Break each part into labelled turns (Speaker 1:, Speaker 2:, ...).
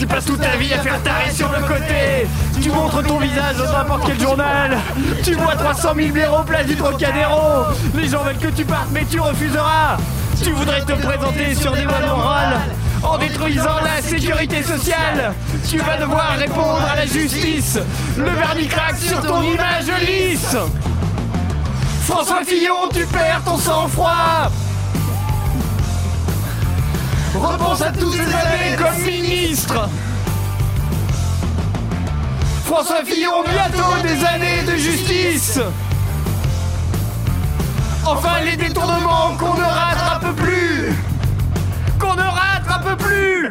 Speaker 1: Tu passes toute ta vie à faire taré sur le côté. Tu montres ton visage dans n'importe quel journal. Tu vois 300 000 blaireaux place du Trocadéro. Les gens veulent que tu partes, mais tu refuseras. Tu voudrais te présenter sur des voies morales en détruisant la sécurité sociale. Tu vas devoir répondre à la justice. Le vernis craque sur ton image lisse. François Fillon, tu perds ton sang-froid. Repense à toutes ces années comme ministre. François Fillon, bientôt des années de justice. Enfin, les détournements qu'on ne rattrape plus. Qu'on ne rattrape plus.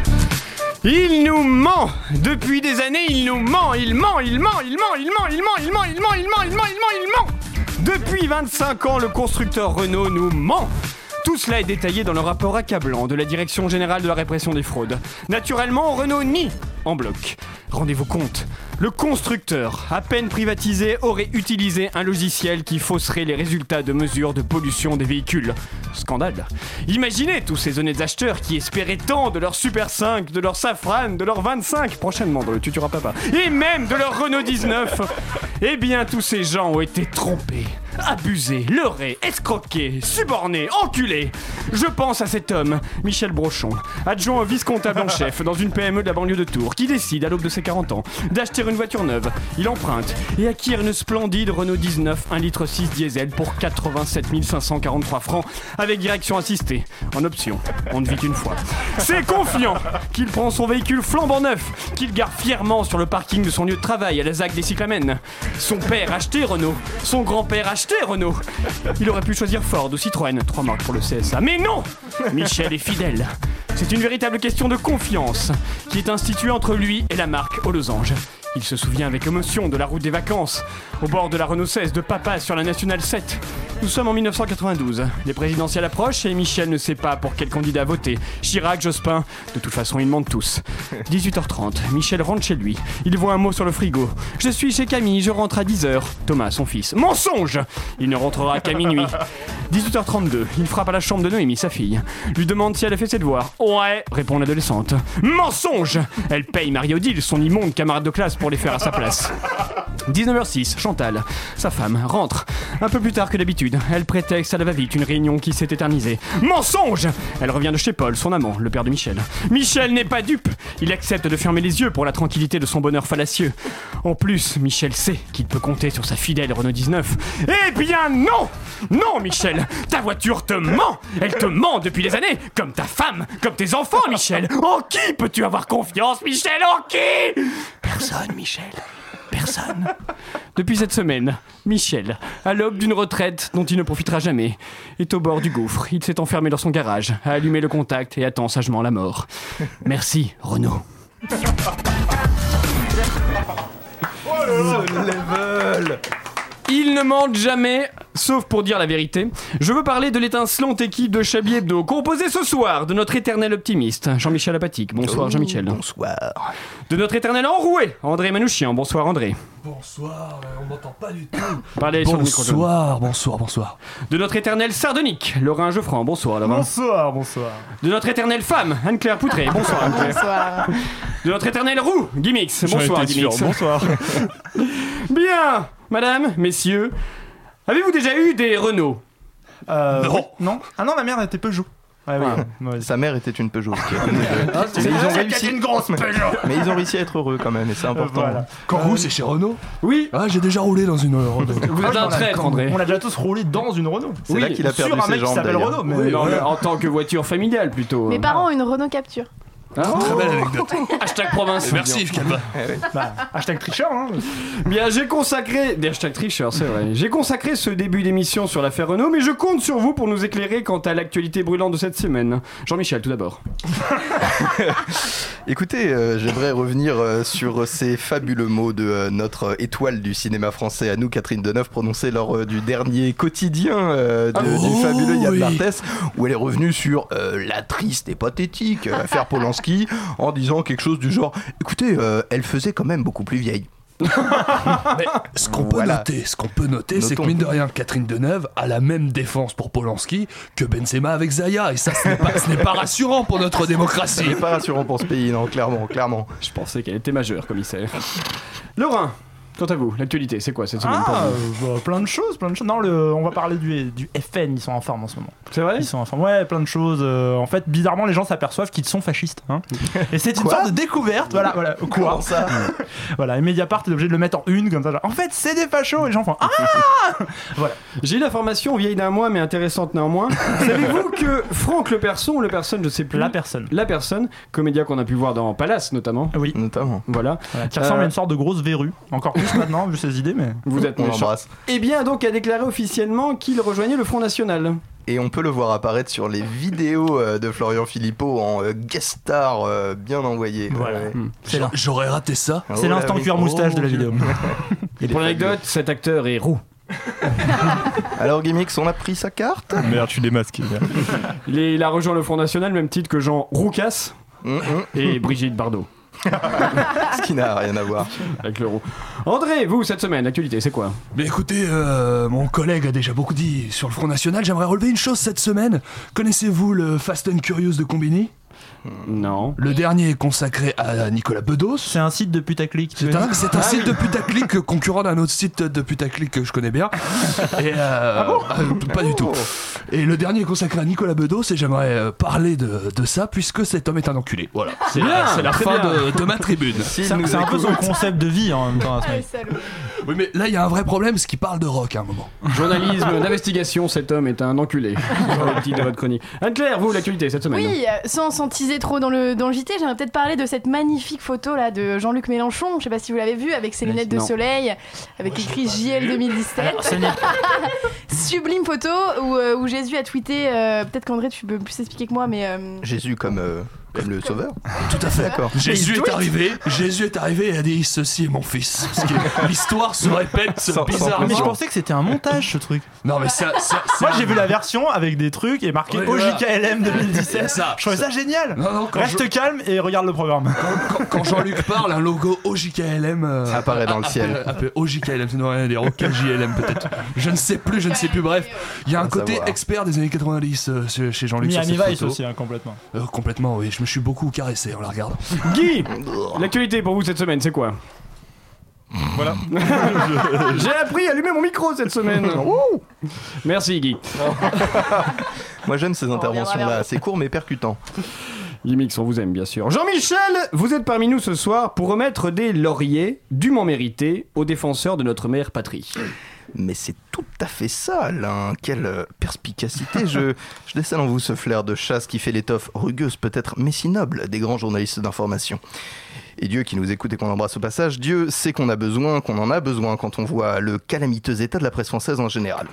Speaker 1: Il nous ment Depuis des années, il nous ment Il ment, il ment, il ment, il ment, il ment, il ment, il ment, il ment, il ment, il ment, il ment Depuis 25 ans, le constructeur Renault nous ment tout cela est détaillé dans le rapport accablant de la Direction Générale de la Répression des Fraudes. Naturellement, Renault nie en bloc. Rendez-vous compte, le constructeur, à peine privatisé, aurait utilisé un logiciel qui fausserait les résultats de mesures de pollution des véhicules. Scandale. Imaginez tous ces honnêtes acheteurs qui espéraient tant de leur Super 5, de leur Safran, de leur 25, prochainement dans le Tutura Papa, et même de leur Renault 19. Eh bien, tous ces gens ont été trompés, abusés, leurrés, escroqués, subornés, enculés. Je pense à cet homme, Michel Brochon, adjoint au vice-comptable en chef dans une PME de la banlieue de Tours, qui décide, à l'aube de ses 40 ans, d'acheter une voiture neuve. Il emprunte et acquiert une splendide Renault 19 1 litre 6 diesel pour 87 543 francs avec direction assistée. En option, on ne vit qu'une fois. C'est confiant qu'il prend son véhicule flambant neuf, qu'il garde fièrement sur le parking de son lieu de travail à la ZAC des Cyclamènes. Son père achetait Renault, son grand-père Renault. Il aurait pu choisir Ford ou Citroën, trois marques pour le CSA. Mais non Michel est fidèle. C'est une véritable question de confiance qui est instituée entre lui et la marque aux losanges. Il se souvient avec émotion de la route des vacances, au bord de la Renault 16 de Papa sur la Nationale 7. Nous sommes en 1992. Les présidentielles approchent et Michel ne sait pas pour quel candidat voter. Chirac, Jospin, de toute façon ils mentent tous. 18h30, Michel rentre chez lui. Il voit un mot sur le frigo. Je suis chez Camille, je rentre à 10h. Thomas, son fils. Mensonge Il ne rentrera qu'à minuit. 18h32, il frappe à la chambre de Noémie, sa fille. Lui demande si elle a fait ses devoirs. Ouais, répond l'adolescente. Mensonge Elle paye Marie-Odile, son immonde camarade de classe, pour les faire à sa place. 19h06, Sa femme, rentre. Un peu plus tard que d'habitude, elle prétexte à la va-vite une réunion qui s'est éternisée. Mensonge Elle revient de chez Paul, son amant, le père de Michel. Michel n'est pas dupe Il accepte de fermer les yeux pour la tranquillité de son bonheur fallacieux. En plus, Michel sait qu'il peut compter sur sa fidèle Renault 19. Eh bien non Non, Michel Ta voiture te ment Elle te ment depuis des années Comme ta femme, comme tes enfants, Michel En qui peux-tu avoir confiance, Michel? En qui? Personne, Michel. Personne. Depuis cette semaine, Michel, à l'aube d'une retraite dont il ne profitera jamais, est au bord du gouffre. Il s'est enfermé dans son garage, a allumé le contact et attend sagement la mort. Merci, Renaud. Il ne mente jamais, sauf pour dire la vérité. Je veux parler de l'étincelante équipe de Chablis Hebdo, composée ce soir de notre éternel optimiste, Jean-Michel Apatique. Bonsoir, Jean-Michel.
Speaker 2: Bonsoir.
Speaker 1: De notre éternel enroué, André Manouchian. Bonsoir, André.
Speaker 3: Bonsoir, on m'entend pas du tout.
Speaker 1: Parlez sur le micro.
Speaker 3: Bonsoir, bonsoir, bonsoir.
Speaker 1: De notre éternel sardonique, Laurent Geoffrand. Bonsoir, Laurent.
Speaker 3: Bonsoir, bonsoir.
Speaker 1: De notre éternelle femme, Anne-Claire Poutré. Bonsoir, Anne-Claire.
Speaker 4: Bonsoir.
Speaker 1: De notre éternel roux, Gimmix. Bonsoir, Gimmix.
Speaker 3: Bonsoir.
Speaker 1: Bien, madame, messieurs, avez-vous déjà eu des Renault
Speaker 3: Euh, non. non. Ah non, ma mère était Peugeot. Ouais, oui. Ouais.
Speaker 2: Sa mère était une Peugeot.
Speaker 3: Ah,
Speaker 2: Mais ils ont
Speaker 1: vrai
Speaker 2: réussi.
Speaker 1: une grosse Peugeot
Speaker 2: Mais ils ont réussi à être heureux quand même, et c'est important.
Speaker 3: Voilà.
Speaker 5: Quand c'est chez Renault
Speaker 1: Oui,
Speaker 5: Ah, j'ai déjà roulé dans une Renault.
Speaker 1: vous êtes un traître, André.
Speaker 3: On a déjà tous roulé dans une Renault.
Speaker 2: C'est
Speaker 1: Oui,
Speaker 2: là qu'il a
Speaker 3: Sur
Speaker 2: perdu
Speaker 3: un
Speaker 2: ses
Speaker 3: mec qui
Speaker 2: jambes
Speaker 3: s'appelle
Speaker 2: d'ailleurs.
Speaker 3: Renault. Mais
Speaker 1: Oui, non, mais en tant que voiture familiale plutôt.
Speaker 6: Mes parents ont une Renault Capture.
Speaker 5: Très belle anecdote.
Speaker 1: Hashtag province.
Speaker 5: Merci Yves Calva.
Speaker 3: Bah, hashtag tricheur, hein.
Speaker 1: Bien, j'ai consacré des hashtags tricheurs, c'est vrai. J'ai consacré ce début d'émission sur l'affaire Renault, mais je compte sur vous pour nous éclairer quant à l'actualité brûlante de cette semaine. Jean-Michel, tout d'abord.
Speaker 2: Écoutez, euh, j'aimerais revenir euh, sur ces fabuleux mots de euh, notre étoile du cinéma français, à nous, Catherine Deneuve, prononcés lors euh, du dernier quotidien euh, de-
Speaker 5: Oh,
Speaker 2: du fabuleux Yann
Speaker 5: oui.
Speaker 2: Barthès, où elle est revenue sur euh, la triste et pathétique affaire Polanski, en disant quelque chose du genre écoutez, euh, elle faisait quand même beaucoup plus vieille.
Speaker 5: Mais ce qu'on peut
Speaker 2: Voilà.
Speaker 5: noter, ce qu'on peut noter, c'est que mine de rien, Catherine Deneuve a la même défense pour Polanski que Benzema avec Zaya, et ça, ce n'est pas, ce n'est pas rassurant pour notre démocratie.
Speaker 2: C'est pas rassurant pour ce pays, non, clairement, clairement.
Speaker 1: Je pensais qu'elle était majeure, commissaire. Laurent, quant à vous, l'actualité, c'est quoi cette semaine pour
Speaker 3: Ah,
Speaker 1: vous
Speaker 3: euh, bah, plein de choses, plein de choses. Non, le, on va parler du, du FN, ils sont en forme en ce moment.
Speaker 1: C'est vrai
Speaker 3: Ils sont en forme. Ouais, plein de choses. euh, en fait, bizarrement, les gens s'aperçoivent qu'ils sont fascistes. hein. Et c'est une
Speaker 2: Quoi
Speaker 3: sorte de découverte. Voilà, voilà. Quoi
Speaker 2: Comment ça
Speaker 3: Voilà, et Mediapart est obligé de le mettre en une comme ça. genre, en fait, c'est des fachos. Et les gens font Ah
Speaker 1: J'ai une information vieille d'un mois, mais intéressante néanmoins. Savez-vous que Franck Le Person, ou Le Personne, je sais plus.
Speaker 3: La personne.
Speaker 1: La personne, comédien qu'on a pu voir dans Palace notamment.
Speaker 3: Oui.
Speaker 2: Notamment.
Speaker 1: Voilà.
Speaker 3: Voilà, qui ressemble
Speaker 1: Euh,
Speaker 3: à une sorte de grosse verrue. Encore plus maintenant, vu ses idées, mais.
Speaker 1: Vous êtes
Speaker 2: On
Speaker 1: méchant.
Speaker 2: l'embrasse.
Speaker 1: Eh bien, donc, a déclaré officiellement qu'il rejoignait le Front National.
Speaker 2: Et on peut le voir apparaître sur les vidéos euh, de Florian Philippot en euh, guest star euh, bien envoyé.
Speaker 3: Voilà.
Speaker 2: Ouais.
Speaker 1: Hmm.
Speaker 3: C'est là.
Speaker 5: J'aurais raté ça.
Speaker 3: C'est
Speaker 2: Oh
Speaker 3: l'instant cuir moustache de la
Speaker 2: Oh,
Speaker 3: vidéo.
Speaker 1: Et pour l'anecdote, cet acteur est roux.
Speaker 2: Alors Gimmicks, on a pris sa carte?
Speaker 6: Merde, je suis démasqué.
Speaker 1: Il, est- il a rejoint le Front National, même titre que Jean Roucas
Speaker 2: Hum, hum.
Speaker 1: et Brigitte Bardot.
Speaker 2: Ce qui n'a rien à voir.
Speaker 1: Avec le roux. André, vous, cette semaine, l'actualité, c'est quoi?
Speaker 5: Mais écoutez, euh, mon collègue a déjà beaucoup dit sur le Front National. J'aimerais relever une chose cette semaine. Connaissez-vous le Fast and Curious de Combini?
Speaker 1: Non.
Speaker 5: Le dernier est consacré à Nicolas Bedos.
Speaker 3: C'est un site de putaclic.
Speaker 5: C'est un, c'est un site de putaclic concurrent d'un autre site de putaclic que je connais bien. Et euh, euh, pas du tout. Et le dernier est consacré à Nicolas Bedos et j'aimerais euh, parler de, de ça puisque cet homme est un enculé. Voilà. C'est
Speaker 1: Bien,
Speaker 5: la, c'est la
Speaker 1: très
Speaker 5: fin de, de ma tribune.
Speaker 3: C'est un peu son concept de vie en même temps. à ce mec.
Speaker 5: Oui, mais là il y a un vrai problème, c'est qu'il parle de rock à un moment.
Speaker 1: Journalisme d'investigation, cet homme est un enculé. Titre de votre chronique. Anne-Claire, vous, l'actualité, cette semaine
Speaker 7: Oui, sans, sans trop dans le, dans le JT, j'aimerais peut-être parler de cette magnifique photo là de Jean-Luc Mélenchon. Je sais pas si vous l'avez vu avec ses lunettes de
Speaker 1: Non.
Speaker 7: soleil, avec écrit JL 2017.
Speaker 3: Alors, ce n'est-
Speaker 7: Sublime photo où, euh, où Jésus a tweeté. euh, peut-être qu'André, tu peux plus expliquer que moi, mais. euh,
Speaker 2: Jésus comme, euh, comme le sauveur.
Speaker 5: Tout à fait.
Speaker 2: D'accord.
Speaker 5: Jésus est arrivé, Jésus est arrivé et a dit ceci est mon fils. Parce que l'histoire se répète
Speaker 2: Sans- sans
Speaker 5: bizarrement.
Speaker 3: Mais je pensais que c'était un montage ce truc.
Speaker 5: Non mais ça, ça- c'est
Speaker 3: Moi j'ai vu la version avec des trucs et marqué
Speaker 5: Ouais, voilà.
Speaker 3: OJKLM 2017.
Speaker 5: Ça,
Speaker 3: je trouvais ça, génial.
Speaker 5: Non, non, quand,
Speaker 3: Reste calme et regarde le programme.
Speaker 5: quand- quand Jean-Luc parle, un logo OJKLM euh,
Speaker 2: Apparaît dans le
Speaker 5: appelle-
Speaker 2: ciel.
Speaker 5: appelle OJKLM, veut rien dire. OKJLM peut-être. Je ne sais plus, je ne sais plus. Bref, il y a un côté
Speaker 2: savoir.
Speaker 5: expert des années 90 euh, chez- chez Jean-Luc. sur
Speaker 3: Miami
Speaker 5: cette
Speaker 3: Vice
Speaker 5: photo.
Speaker 3: aussi, hein, complètement.
Speaker 5: Euh, complètement, oui. Je me suis beaucoup caressé en la regardant.
Speaker 1: Guy, l'actualité pour vous cette semaine, c'est quoi
Speaker 6: Voilà.
Speaker 1: J'ai appris à allumer mon micro cette semaine. Merci Guy.
Speaker 2: Moi j'aime ces interventions-là, assez court mais percutant.
Speaker 1: Gimmicks, on vous aime bien sûr. Jean-Michel, vous êtes parmi nous ce soir pour remettre des lauriers dûment mérités aux défenseurs de notre mère patrie.
Speaker 2: Mais c'est tout à fait ça, Alain. Quelle euh, perspicacité. je, je décèle en vous ce flair de chasse qui fait l'étoffe rugueuse, peut-être, mais si noble des grands journalistes d'information. Et Dieu qui nous écoute et qu'on embrasse au passage, Dieu sait qu'on a besoin, qu'on en a besoin quand on voit le calamiteux état de la presse française en général.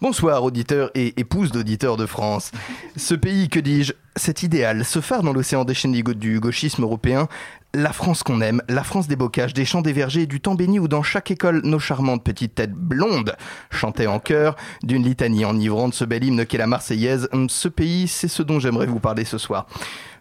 Speaker 2: Bonsoir auditeurs et épouses d'auditeurs de France. Ce pays, que dis-je, cet idéal, ce phare dans l'océan déchaîné du gauchisme européen, la France qu'on aime, la France des bocages, des champs des vergers, du temps béni où dans chaque école nos charmantes petites têtes blondes chantaient en chœur d'une litanie enivrante ce bel hymne qu'est la Marseillaise. Ce pays, c'est ce dont j'aimerais vous parler ce soir.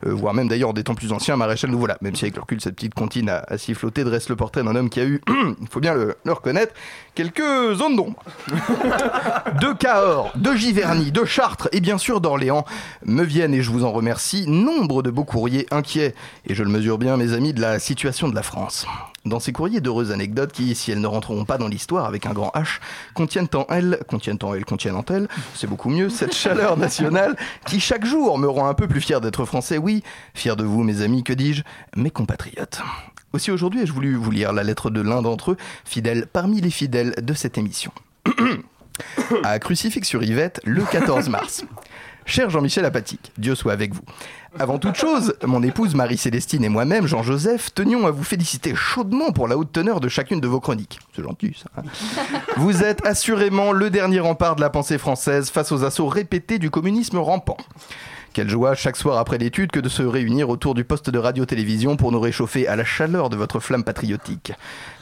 Speaker 2: Euh, voire même d'ailleurs des temps plus anciens, Maréchal nous voilà. Même si avec le recul, cette petite comptine à, à siffloter dresse le portrait d'un homme qui a eu, il faut bien le, le reconnaître, quelques zones d'ombre. de Cahors, de Giverny, de Chartres et bien sûr d'Orléans me viennent, et je vous en remercie, nombre de beaux courriers inquiets, et je le mesure bien mes amis, de la situation de la France. Dans ces courriers d'heureuses anecdotes qui, si elles ne rentreront pas dans l'histoire avec un grand H, contiennent en elles, contiennent en elles, contiennent en elles, c'est beaucoup mieux, cette chaleur nationale qui chaque jour me rend un peu plus fier d'être français, oui, fier de vous mes amis, que dis-je, mes compatriotes. Aussi aujourd'hui ai-je voulu vous lire la lettre de l'un d'entre eux, fidèle parmi les fidèles de cette émission. à Crucifix sur Yvette, le 14 mars. Cher Jean-Michel Apatique, Dieu soit avec vous. Avant toute chose, mon épouse Marie-Célestine et moi-même, Jean-Joseph, tenions à vous féliciter chaudement pour la haute teneur de chacune de vos chroniques. C'est gentil, ça. hein. Vous êtes assurément le dernier rempart de la pensée française face aux assauts répétés du communisme rampant. Quelle joie chaque soir après l'étude que de se réunir autour du poste de radio-télévision pour nous réchauffer à la chaleur de votre flamme patriotique.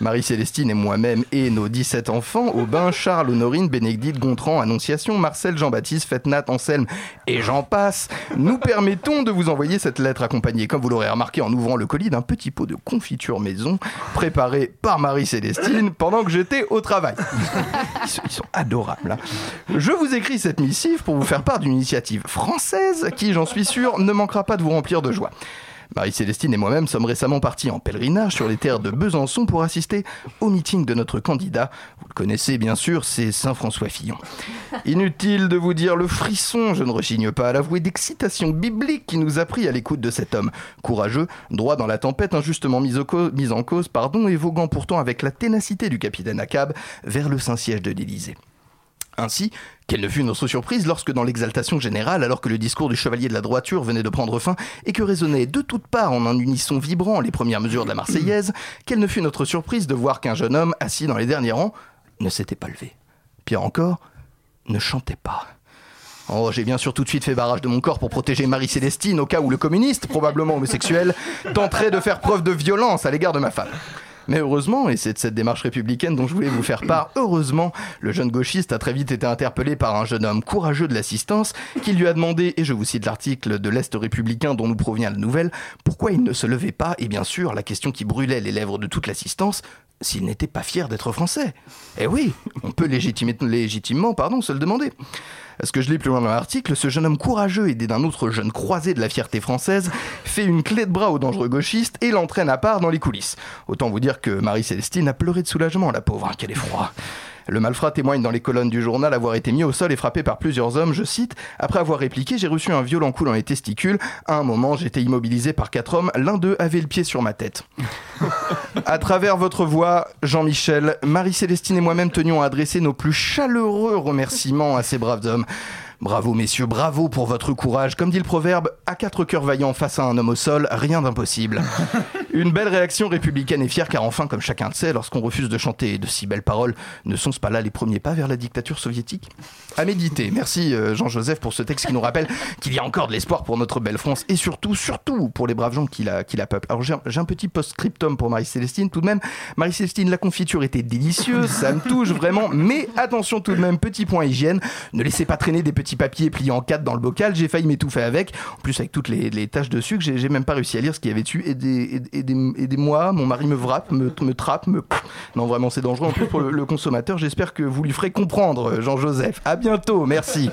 Speaker 2: Marie-Célestine et moi-même et nos 17 enfants, Aubin, Charles, Honorine, Bénédicte, Gontran, Annonciation, Marcel, Jean-Baptiste, Fetnat, Anselme et j'en passe, nous permettons de vous envoyer cette lettre accompagnée, comme vous l'aurez remarqué en ouvrant le colis, d'un petit pot de confiture maison préparé par Marie-Célestine pendant que j'étais au travail. Ils sont, adorables. hein. Je vous écris cette missive pour vous faire part d'une initiative française qui, j'en suis sûr, ne manquera pas de vous remplir de joie. Marie-Célestine et moi-même sommes récemment partis en pèlerinage sur les terres de Besançon pour assister au meeting de notre candidat. Vous le connaissez bien sûr, c'est Saint-François Fillon. Inutile de vous dire le frisson, je ne rechigne pas à l'avouer, d'excitation biblique qui nous a pris à l'écoute de cet homme. Courageux, droit dans la tempête, injustement mis, en cause, pardon, et voguant pourtant avec la ténacité du capitaine Akab vers le Saint-Siège de l'Élysée. Ainsi, quelle ne fut notre surprise lorsque, dans l'exaltation générale, alors que le discours du chevalier de la droiture venait de prendre fin et que résonnaient de toutes parts en un unisson vibrant les premières mesures de la Marseillaise, quelle ne fut notre surprise de voir qu'un jeune homme, assis dans les derniers rangs, ne s'était pas levé. Pire encore, ne chantait pas. Oh, j'ai bien sûr tout de suite fait barrage de mon corps pour protéger Marie-Célestine au cas où le communiste, probablement homosexuel, tenterait de faire preuve de violence à l'égard de ma femme. Mais heureusement, et c'est de cette démarche républicaine dont je voulais vous faire part, heureusement, le jeune gauchiste a très vite été interpellé par un jeune homme courageux de l'assistance qui lui a demandé, et je vous cite l'article de l'Est républicain dont nous provient la nouvelle, pourquoi il ne se levait pas, et bien sûr, la question qui brûlait les lèvres de toute l'assistance, s'il n'était pas fier d'être français. Eh oui, on peut légitimement pardon, se le demander. Parce que je lis plus loin dans l'article, ce jeune homme courageux, aidé d'un autre jeune croisé de la fierté française, fait une clé de bras au dangereux gauchiste et l'entraîne à part dans les coulisses. Autant vous dire que Marie-Célestine a pleuré de soulagement, la pauvre, hein, quel effroi. Le malfrat témoigne dans les colonnes du journal avoir été mis au sol et frappé par plusieurs hommes, je cite, Après avoir répliqué, j'ai reçu un violent coup dans les testicules. À un moment, j'étais immobilisé par quatre hommes, l'un d'eux avait le pied sur ma tête. À travers votre voix, Jean-Michel, Marie-Célestine et moi-même tenions à adresser nos plus chaleureux remerciements à ces braves hommes. Bravo messieurs, bravo pour votre courage. Comme dit le proverbe, à quatre cœurs vaillants face à un homme au sol, rien d'impossible. Une belle réaction républicaine et fière car enfin, comme chacun le sait, lorsqu'on refuse de chanter de si belles paroles, ne sont-ce pas là les premiers pas vers la dictature soviétique? À méditer. Merci euh, Jean-Joseph pour ce texte qui nous rappelle qu'il y a encore de l'espoir pour notre belle France et surtout, surtout pour les braves gens qui la, qui la peuplent. Alors j'ai un, petit post-scriptum pour Marie-Célestine tout de même. Marie-Célestine, la confiture était délicieuse, ça me touche vraiment, mais attention tout de même, petit point hygiène, ne laissez pas traîner des petits papiers pliés en quatre dans le bocal, j'ai failli m'étouffer avec, en plus avec toutes les, les taches de sucre, j'ai même pas réussi à lire ce qu'il y avait dessus, aidez- aidez- aidez- aidez-moi, mon mari me vrappe, me, me trappe, me... Non vraiment c'est dangereux en plus pour le, le consommateur, j'espère que vous lui ferez comprendre, Jean-Joseph. À bientôt, merci.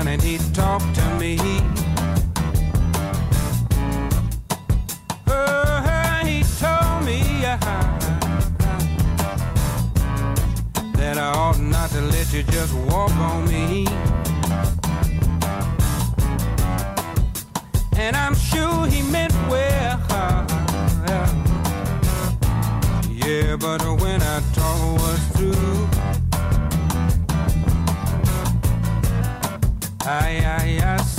Speaker 8: Down and he talked to me. Oh, he told me that I ought not to let you just walk on me. And I'm sure he meant well. Yeah, but when I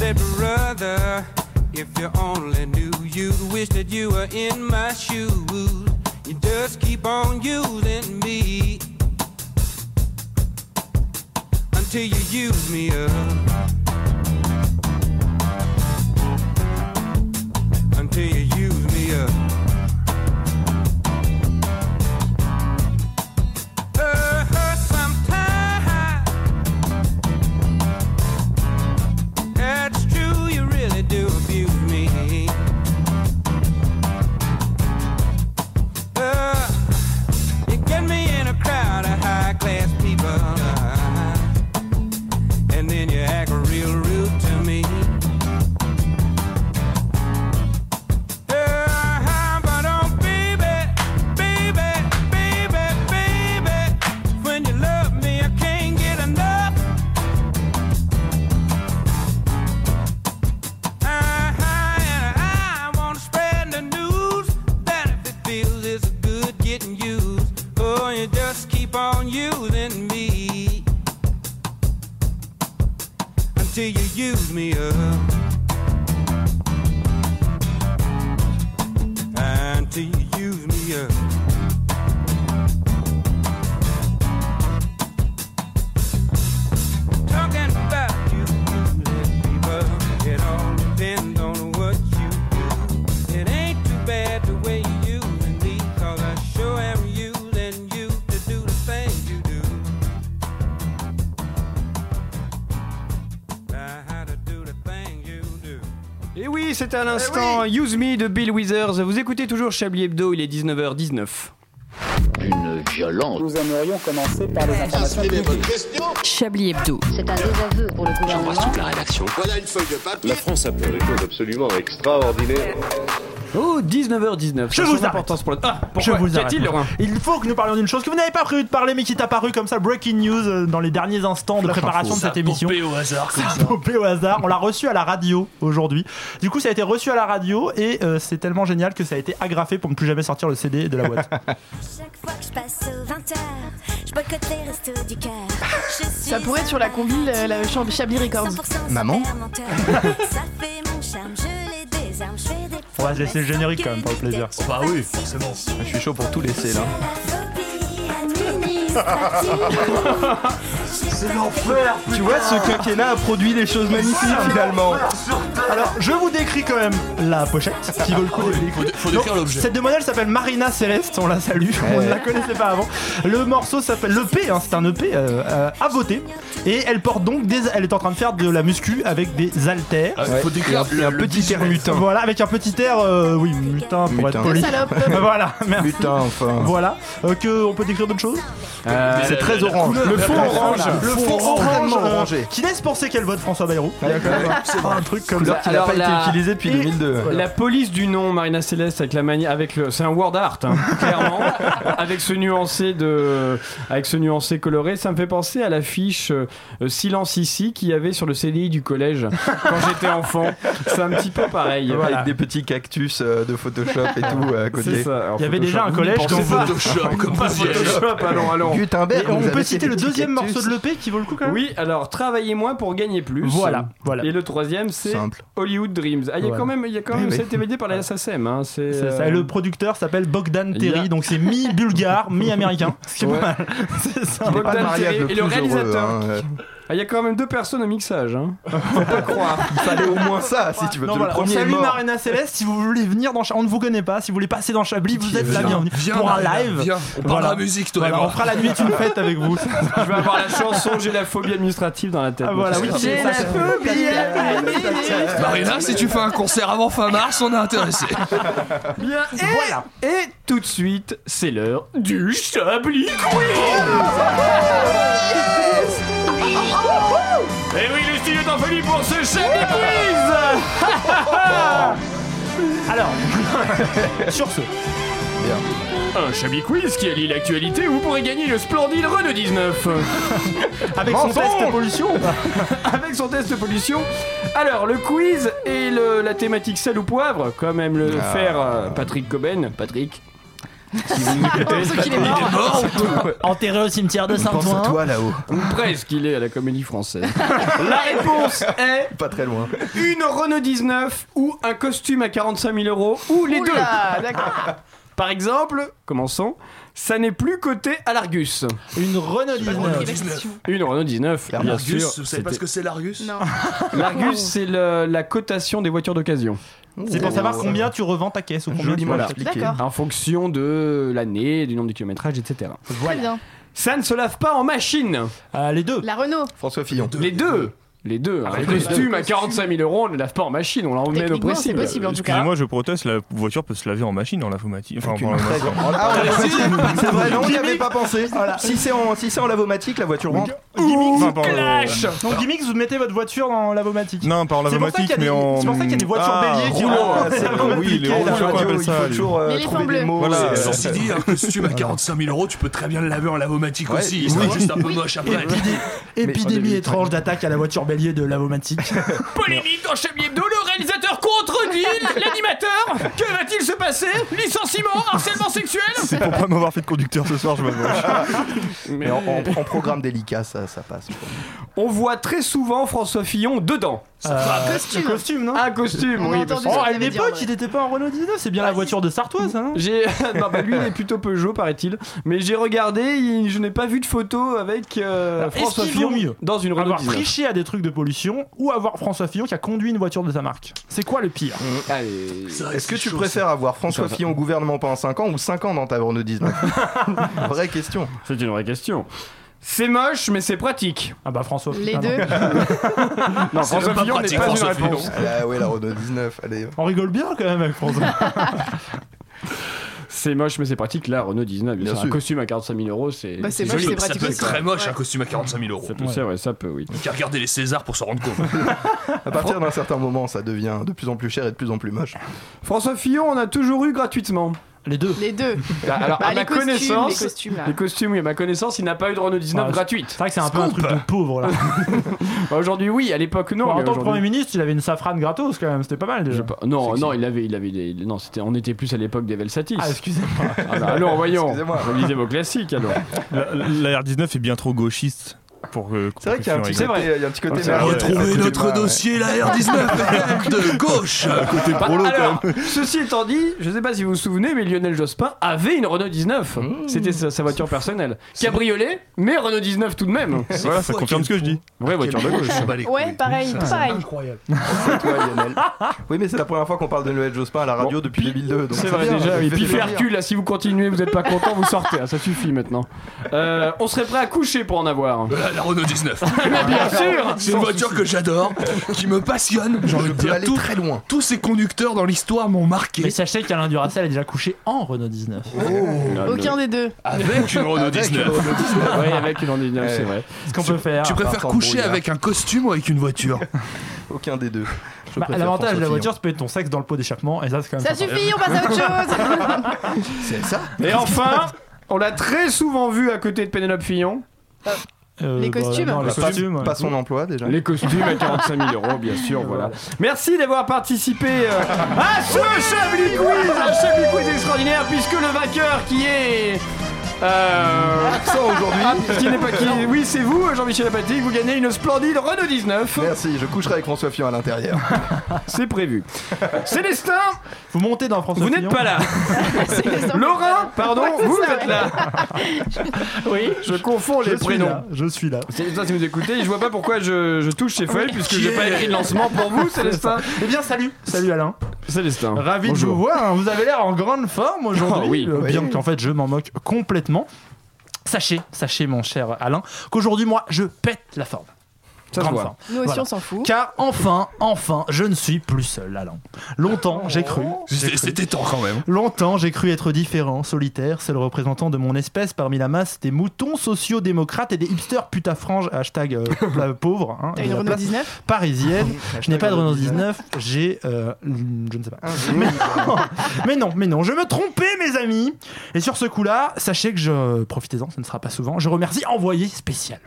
Speaker 9: said, brother, if you only knew, you'd wish that you were in my shoes. You just keep on using me until you use me up. Until you
Speaker 1: c'était à l'instant Use Me de Bill Withers. Vous écoutez toujours Chablis Hebdo, il est 19h19.
Speaker 10: Une violence.
Speaker 11: Nous aimerions commencer par les informations
Speaker 12: Chablis Hebdo.
Speaker 4: C'est un désaveu pour le gouvernement.
Speaker 10: la rédaction.
Speaker 13: Voilà une feuille de papier.
Speaker 14: La France a fait des choses absolument extraordinaires.
Speaker 1: Oh, 19h19.
Speaker 3: Je
Speaker 1: Ça a
Speaker 3: vous arrête.
Speaker 1: pour le. Ah,
Speaker 3: Je vous arrête.
Speaker 1: Laurent
Speaker 3: Il faut que nous parlions d'une chose que vous n'avez pas prévu de parler, mais qui est apparue comme ça, breaking news euh, dans les derniers instants de préparation de cette émission.
Speaker 5: au hasard
Speaker 3: Ça a popé au hasard. On l'a reçu à la radio aujourd'hui. Du coup, ça a été reçu à la radio et euh, c'est tellement génial que ça a été agrafé pour ne plus jamais sortir le CD de la boîte.
Speaker 15: Chaque fois que je passe aux 20h, je boycotte les restos du cœur. Je suis
Speaker 7: Ça pourrait être sur la combi, la, la Chab- Chablis Records.
Speaker 15: 100%
Speaker 2: Maman.
Speaker 15: Ça fait mon charme, je les désarme, je fais des
Speaker 3: On va se laisser le générique quand même pour le plaisir.
Speaker 5: Bah oui, forcément.
Speaker 2: Je suis chaud pour tout laisser là.
Speaker 3: C'est l'enfer
Speaker 2: Tu vois, ce quinquennat a produit des choses magnifiques finalement.
Speaker 3: Alors, je vous décris quand même la pochette, qui vaut le coup.
Speaker 5: Faut, faut décrire
Speaker 3: Donc,
Speaker 5: l'objet.
Speaker 3: Cette demoiselle s'appelle Marina Céleste, on la salue, on ne la connaissait pas avant. Le morceau s'appelle l'EP, hein, c'est un EP euh, euh, à voter. Et elle porte donc des. Elle est en train de faire de la muscu avec des haltères.
Speaker 5: Ah, faut décrire
Speaker 2: Et un,
Speaker 5: le,
Speaker 2: un petit air mutin.
Speaker 3: Voilà, avec un petit air, euh, oui, mutin pour
Speaker 2: Mutin.
Speaker 3: être poli.
Speaker 7: Salope.
Speaker 3: voilà, merci.
Speaker 2: Putain, enfin.
Speaker 3: Voilà, euh, que on peut décrire d'autres choses?
Speaker 2: C'est très orange.
Speaker 3: Le fond orange, le fond orange, euh,
Speaker 2: orangé.
Speaker 3: qui laisse penser qu'elle vote François Bayrou. Même un truc comme ça.
Speaker 2: qui n'a pas été utilisée depuis
Speaker 1: et-
Speaker 2: 2002.
Speaker 1: La police du nom Marina Céleste avec la manie avec le c'est un word art hein, clairement avec ce nuancé de avec ce nuancé coloré ça me fait penser à l'affiche euh, Silence ici qu'il y avait sur le CDI du collège quand j'étais enfant c'est un petit peu pareil
Speaker 3: Voilà.
Speaker 2: Avec des petits cactus euh, de Photoshop et tout à
Speaker 1: C'est
Speaker 2: côté.
Speaker 1: ça. Alors,
Speaker 3: Il y avait déjà un collège dont.
Speaker 5: Photoshop, comme.
Speaker 1: Photoshop allons allons
Speaker 2: Gutenberg,
Speaker 3: on peut citer le deuxième morceau de l'EP qui vaut le coup quand même
Speaker 1: oui alors travaillez moins pour gagner plus
Speaker 3: Voilà, voilà.
Speaker 1: et le troisième c'est. Hollywood Dreams ah il y a quand même il y a quand même
Speaker 2: oui.
Speaker 1: ça a été validé par la SACEM hein, c'est
Speaker 3: C'est ça.
Speaker 1: euh,
Speaker 3: Et le producteur s'appelle Bogdan Terry, donc c'est mi-bulgare, mi-américain. Ce qui est
Speaker 1: Ouais.
Speaker 3: pas mal. C'est ça.
Speaker 2: Pas
Speaker 1: Bogdan Terry
Speaker 2: le
Speaker 1: et le réalisateur. Ah, il y a quand même deux personnes au mixage. Hein. Faut pas croire.
Speaker 2: Il fallait au moins ça si tu veux.
Speaker 3: Non,
Speaker 2: le
Speaker 3: voilà, on
Speaker 2: premier est
Speaker 3: salue
Speaker 2: mort.
Speaker 3: Marina Céleste. Si vous voulez venir dans Cha- on ne vous connaît pas. Si vous voulez passer dans Chablis, vous êtes la bienvenue.
Speaker 5: viens,
Speaker 3: Pour un
Speaker 5: Marina,
Speaker 3: live.
Speaker 5: viens. On parle
Speaker 3: Voilà.
Speaker 5: de la musique, toi et
Speaker 3: Voilà,
Speaker 5: moi.
Speaker 3: on fera la nuit est une fête avec vous.
Speaker 1: Je vais avoir la chanson J'ai la phobie administrative dans la tête.
Speaker 3: Ah, voilà, oui,
Speaker 1: J'ai la phobie
Speaker 5: Marina, si tu fais un concert avant fin mars, on est intéressé.
Speaker 1: Bien, et,
Speaker 3: Voilà.
Speaker 1: et tout de suite, c'est l'heure du Chablis Quiz Et oui, le studio est en folie pour ce Chablis Quiz
Speaker 3: Alors, sur ce,
Speaker 1: Un Chablis Quiz qui allie l'actualité, vous pourrez gagner le splendide Renault 19
Speaker 3: avec son test pollution.
Speaker 1: avec son test de pollution. Alors, le quiz et le- la thématique sel ou poivre, quand même le
Speaker 2: Ah.
Speaker 1: faire euh, Patrick Coben. Patrick Si vous
Speaker 7: Sauf qu'il est mort.
Speaker 3: Enterré au cimetière de
Speaker 2: On pense à
Speaker 3: Saint-Ouen.
Speaker 2: toi là-haut.
Speaker 1: Ou presque, il est à la comédie française. La réponse est
Speaker 2: Pas très loin.
Speaker 1: une Renault 19 ou un costume à 45 000 euros ou les deux.
Speaker 7: Oula, d'accord.
Speaker 1: Par exemple, commençons, ça n'est plus coté à l'Argus.
Speaker 3: Une Renault 19.
Speaker 5: 19.
Speaker 1: Une Renault 19, bien sûr.
Speaker 5: L'Argus, vous savez pas ce que c'est l'Argus
Speaker 7: Non.
Speaker 1: L'Argus, c'est le- la cotation des voitures d'occasion.
Speaker 3: C'est pour savoir combien tu revends ta caisse ou combien tu.
Speaker 7: D'accord.
Speaker 1: En fonction de l'année, du nombre de kilométrages, etc.
Speaker 7: Très bien.
Speaker 1: Ça ne se lave pas en machine.
Speaker 3: Ah, les deux.
Speaker 7: La Renault.
Speaker 2: François Fillon.
Speaker 1: Les deux. Les deux.
Speaker 5: Ah,
Speaker 1: Un
Speaker 5: les
Speaker 1: costume à 45 000 euros, on ne le lave pas en machine, on l'emmène au
Speaker 7: Techniquement, c'est
Speaker 1: possible.
Speaker 7: possible en tout cas.
Speaker 6: Excusez-moi, je proteste, la voiture peut se laver en machine en lavomatique. Enfin, en
Speaker 2: Ah, en lavomatique. C'est vrai, non, on n'y avait pas pensé. Si c'est en, si c'est en lavomatique, la voiture rentre.
Speaker 3: Gimmicks,
Speaker 6: Enfin,
Speaker 3: clash Donc gimmicks, vous mettez votre voiture dans lavomatique.
Speaker 6: Non, pas en
Speaker 3: C'est
Speaker 6: lavomatique,
Speaker 3: a des-
Speaker 6: mais en.
Speaker 3: c'est pour ça qu'il y a des voitures
Speaker 6: Ah,
Speaker 3: béliers qui rentrent.
Speaker 2: Ah, c'est
Speaker 3: C'est
Speaker 6: oui, les rouleaux, ça,
Speaker 2: toujours euh, trouver des mots.
Speaker 6: Voilà,
Speaker 2: euh,
Speaker 5: Ceci dit, un costume à 45 000 euros, tu peux très bien le laver en lavomatique aussi. sera juste un peu moche après.
Speaker 3: Épidé- Épidémie étrange d'attaque à la voiture bélier de lavomatique.
Speaker 1: Polémique dans Chablis Hebdo, le réalisateur contredit l'animateur. Que va-t-il se passer? Licenciement, harcèlement sexuel?
Speaker 6: C'est pour pas m'avoir fait de conducteur ce soir, je m'avance.
Speaker 2: Mais en, en- en programme délicat, ça, ça passe. quoi.
Speaker 1: On voit très souvent François Fillon dedans.
Speaker 3: Euh,
Speaker 7: costume.
Speaker 3: le costume, non?
Speaker 1: Un costume,
Speaker 7: On a
Speaker 1: oui.
Speaker 7: entendu
Speaker 1: parce que-
Speaker 3: Oh, à
Speaker 7: ça
Speaker 3: une
Speaker 7: veut dire,
Speaker 3: époque,
Speaker 7: ouais.
Speaker 3: il n'était pas en Renault 19, c'est bien la voiture de Sartoise, hein
Speaker 1: J'ai non bah lui il est plutôt Peugeot paraît-il mais j'ai regardé il- je n'ai pas vu de photo avec euh, François
Speaker 3: qu'il
Speaker 1: Fillon
Speaker 3: mieux
Speaker 1: dans une Renault
Speaker 3: Avoir
Speaker 1: 19
Speaker 3: triché à des trucs de pollution ou avoir François Fillon qui a conduit une voiture de sa marque C'est quoi le pire
Speaker 1: Allez.
Speaker 2: Est-ce que tu préfères avoir François Fillon au gouvernement pendant 5 ans ou 5 ans dans ta Renault 19 Vraie question.
Speaker 1: C'est une vraie question. C'est moche mais c'est pratique.
Speaker 3: Ah bah François.
Speaker 7: Les
Speaker 3: Ah non.
Speaker 7: deux.
Speaker 1: Non François Fillon n'est pas une
Speaker 5: François
Speaker 1: réponse.
Speaker 2: Ah ouais, la Renault 19, allez.
Speaker 3: On rigole bien quand même avec François.
Speaker 1: C'est moche mais c'est pratique là Renault 19 bien
Speaker 2: Bien
Speaker 1: sûr. un costume à 45 000 euros c'est
Speaker 7: Bah, c'est
Speaker 1: joli.
Speaker 7: c'est
Speaker 5: Ça
Speaker 7: pratique
Speaker 5: peut être très moche
Speaker 7: Ouais.
Speaker 5: un costume à 45 000 euros.
Speaker 1: Ça peut c'est vrai ça peut oui.
Speaker 5: Qu'à regarder les Césars pour se rendre compte.
Speaker 2: À partir d'un certain moment, ça devient de plus en plus cher et de plus en plus moche.
Speaker 1: François Fillon on a toujours eu gratuitement.
Speaker 3: Les deux.
Speaker 7: Les deux.
Speaker 1: Alors
Speaker 7: Bah,
Speaker 1: à ma
Speaker 7: costumes,
Speaker 1: connaissance
Speaker 7: les costumes là.
Speaker 1: les costumes oui à ma connaissance il n'a pas eu de Renault 19
Speaker 3: Ouais,
Speaker 1: gratuite.
Speaker 3: C'est vrai que c'est un peu un truc de pauvre là.
Speaker 1: Bah, Aujourd'hui oui à l'époque non.
Speaker 3: En tant que Premier ministre, il avait une safrane gratos quand même, c'était pas mal déjà.
Speaker 1: Pas. Non, non, il avait, il avait des. Non, c'était, on était plus à l'époque des Velsatis.
Speaker 3: Ah, excusez-moi.
Speaker 1: Ah bah, alors, voyons.
Speaker 2: Excusez-moi.
Speaker 1: Relisez vos classiques alors.
Speaker 6: La, la R19 est bien trop gauchiste pour que.
Speaker 2: C'est vrai qu'il y a un petit côté,
Speaker 1: vrai.
Speaker 2: il y a un petit côté côté
Speaker 5: notre dossier, la R19 de gauche.
Speaker 6: Côté
Speaker 1: Bah,
Speaker 6: prolo,
Speaker 1: alors,
Speaker 6: quand même.
Speaker 1: ceci étant dit, je sais pas si vous vous souvenez, mais Lionel Jospin avait une Renault 19. C'était sa, sa voiture personnelle. Cabriolet, mais Renault 19 tout de même.
Speaker 6: Voilà, ça confirme ce que je dis.
Speaker 1: Vraie voiture de gauche.
Speaker 7: Ouais, pareil, pareil.
Speaker 3: Incroyable.
Speaker 2: C'est toi, Lionel. Oui, mais c'est la première fois qu'on parle de Noël Jospin à la radio depuis 2002. donc
Speaker 1: C'est vrai déjà, et
Speaker 2: plaisir.
Speaker 1: Hercule, là, si vous continuez, vous êtes pas content, vous sortez, hein, ça suffit maintenant. Euh, on serait prêt à coucher pour en avoir.
Speaker 5: La, Renault 19.
Speaker 1: Mais bien sûr
Speaker 5: C'est une voiture que j'adore, qui me passionne. J'ai envie de
Speaker 2: peut
Speaker 5: dire
Speaker 2: aller
Speaker 5: tout-
Speaker 2: très loin.
Speaker 5: Tous ces conducteurs dans l'histoire m'ont marqué.
Speaker 3: Mais sachez qu'Alain Duracell a déjà couché en Renault 19.
Speaker 7: Aucun des deux.
Speaker 5: Avec une Renault
Speaker 2: Avec
Speaker 5: 19.
Speaker 2: une Renault 19.
Speaker 1: Oui, avec une Renault 19, c'est vrai.
Speaker 3: Ce qu'on peut faire.
Speaker 5: Tu préfères coucher avec un costume ou avec une voiture?
Speaker 2: Aucun des deux.
Speaker 3: Bah, L'avantage de la voiture, c'est peut être ton sexe dans le pot d'échappement, et ça, c'est quand même.
Speaker 7: Ça
Speaker 3: sympa.
Speaker 7: suffit, on passe à autre chose.
Speaker 2: C'est ça?
Speaker 1: Et enfin, on l'a très souvent vu à côté de Pénélope Fillon.
Speaker 3: Euh,
Speaker 7: Les
Speaker 3: bah,
Speaker 7: costumes.
Speaker 3: non, les
Speaker 2: Pas-
Speaker 3: costumes. ouais.
Speaker 2: Pas son emploi déjà.
Speaker 1: Les costumes à 45 000 euros, bien sûr, voilà. Merci d'avoir participé euh, à ce Chablis Quiz, un Chablis Quiz extraordinaire, puisque le vainqueur qui est... Euh,
Speaker 2: Absent aujourd'hui.
Speaker 1: ah, qui n'est pas qui Oui, c'est vous, Jean-Michel Apathy, vous gagnez une splendide Renault 19.
Speaker 2: Merci, je coucherai avec François Fillon à l'intérieur.
Speaker 1: C'est prévu. Célestin,
Speaker 3: Vous montez dans François
Speaker 1: vous n'êtes pas là. Laurent, pardon,
Speaker 7: Ouais,
Speaker 1: vous
Speaker 7: ça,
Speaker 1: êtes
Speaker 7: ouais.
Speaker 1: là. Oui, je confonds
Speaker 3: Je
Speaker 1: les
Speaker 3: suis
Speaker 1: prénoms.
Speaker 3: là, je suis là.
Speaker 1: Célestin, si vous écoutez, je vois pas pourquoi je, je touche ces feuilles, puisque j'ai pas écrit de lancement pour vous, Célestin.
Speaker 3: Eh bien, salut Salut Alain
Speaker 1: Célestin.
Speaker 3: Ravi de vous voir, hein. vous avez l'air en grande forme aujourd'hui,
Speaker 1: Oh, oui.
Speaker 3: euh, bien
Speaker 2: Oui.
Speaker 3: qu'en fait je m'en moque complètement. Sachez, sachez mon cher Alain, qu'aujourd'hui moi je pète la forme.
Speaker 1: Ça se
Speaker 3: Grande
Speaker 1: voit.
Speaker 3: forme.
Speaker 7: Nous aussi,
Speaker 3: Voilà.
Speaker 7: on s'en fout.
Speaker 3: Car enfin, enfin, je ne suis plus seul, Alain. Longtemps, j'ai cru. j'ai
Speaker 5: C'était
Speaker 3: cru-
Speaker 5: c'était temps quand même.
Speaker 3: Longtemps, j'ai cru être différent, solitaire, seul représentant de mon espèce parmi la masse des moutons sociaux-démocrates et des hipsters putafranges, hashtag euh, pauvre. Hein,
Speaker 7: T'as une Renault
Speaker 3: place
Speaker 7: 19
Speaker 3: Parisienne. Je n'ai pas de Renault 19, j'ai. euh, je ne sais pas. Mais non, mais non, mais non, je me trompais, mes amis. Et sur ce coup-là, sachez que je. Profitez-en, ce ne sera pas souvent. Je remercie Envoyé spécial.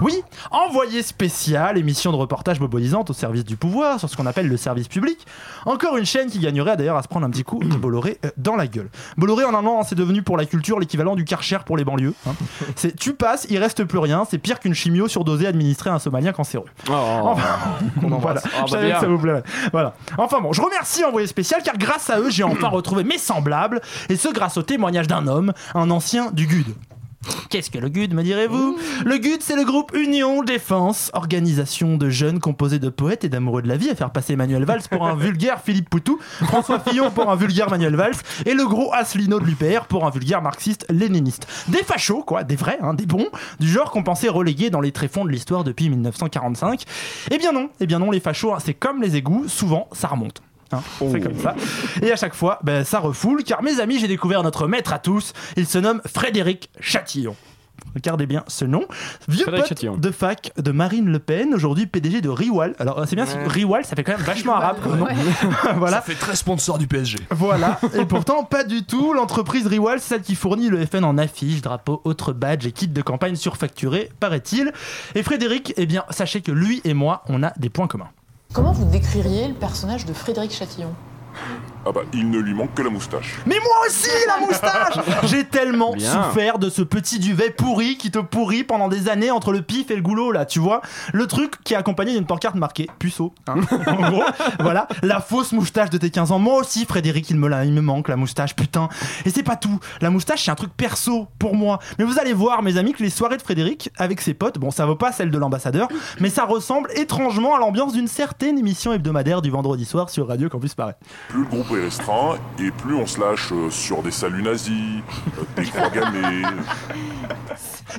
Speaker 3: Oui, Envoyé spécial. Spéciale, émission de reportage mobilisante au service du pouvoir, sur ce qu'on appelle le service public. Encore une chaîne qui gagnerait d'ailleurs à se prendre un petit coup de Bolloré euh, dans la gueule. Bolloré en un an, c'est devenu pour la culture l'équivalent du Karcher pour les banlieues. hein. C'est tu passes, il reste plus rien, c'est pire qu'une chimio surdosée administrée à un Somalien cancéreux. Enfin, voilà.
Speaker 1: Ah, bah
Speaker 3: Je savais
Speaker 1: bien.
Speaker 3: que ça vous plairait. Voilà. Enfin bon, je remercie Envoyé spécial car grâce à eux, j'ai enfin retrouvé mes semblables et ce grâce au témoignage d'un homme, un ancien du GUD. Qu'est-ce que le GUD, me direz-vous Le GUD, c'est le groupe Union Défense, organisation de jeunes composée de poètes et d'amoureux de la vie, à faire passer Manuel Valls pour un vulgaire Philippe Poutou, François Fillon pour un vulgaire Manuel Valls, et le gros Asselineau de l'UPR pour un vulgaire marxiste-léniniste. Des fachos, quoi, des vrais, hein, des bons, du genre qu'on pensait relégués dans les tréfonds de l'histoire depuis 1945. Eh bien non, eh bien non, les fachos, hein, c'est comme les égouts, souvent ça remonte. Hein, c'est comme ça. Et à chaque fois, ben, ça refoule, car mes amis, j'ai découvert notre maître à tous. Il se nomme Frédéric Chatillon. Regardez bien ce nom. Vieux
Speaker 1: Frédéric
Speaker 3: pote
Speaker 1: Chatillon.
Speaker 3: de fac de Marine Le Pen, aujourd'hui PDG de Riwal. Alors c'est bien,
Speaker 1: Ouais.
Speaker 3: Riwal, ça fait quand même vachement arabe comme nom. voilà.
Speaker 5: Ça fait très sponsor du PSG.
Speaker 3: Voilà, et pourtant pas du tout. L'entreprise Riwal, c'est celle qui fournit le FN en affiches, drapeaux, autres badges et kits de campagne surfacturés, paraît-il. Et Frédéric, eh bien, sachez que lui et moi, on a des points communs.
Speaker 16: Comment vous décririez le personnage de Frédéric Chatillon
Speaker 17: Ah bah, il ne lui manque que la moustache.
Speaker 3: Mais moi aussi, la moustache J'ai tellement
Speaker 17: Bien.
Speaker 3: souffert de ce petit duvet pourri qui te pourrit pendant des années entre le pif et le goulot, là, tu vois. Le truc qui est accompagné d'une pancarte marquée puceau. hein. en gros, voilà, la fausse moustache de tes 15 ans. Moi aussi, Frédéric, il me, la- il me manque la moustache, putain. Et c'est pas tout. La moustache, c'est un truc perso pour moi. Mais vous allez voir, mes amis, que les soirées de Frédéric avec ses potes, bon, ça vaut pas celle de l'ambassadeur, mais ça ressemble étrangement à l'ambiance d'une certaine émission hebdomadaire du vendredi soir sur Radio Campus Paris.
Speaker 17: Plus le groupe est restreint, et plus on se lâche euh, sur des saluts nazis, euh, des croix gammées.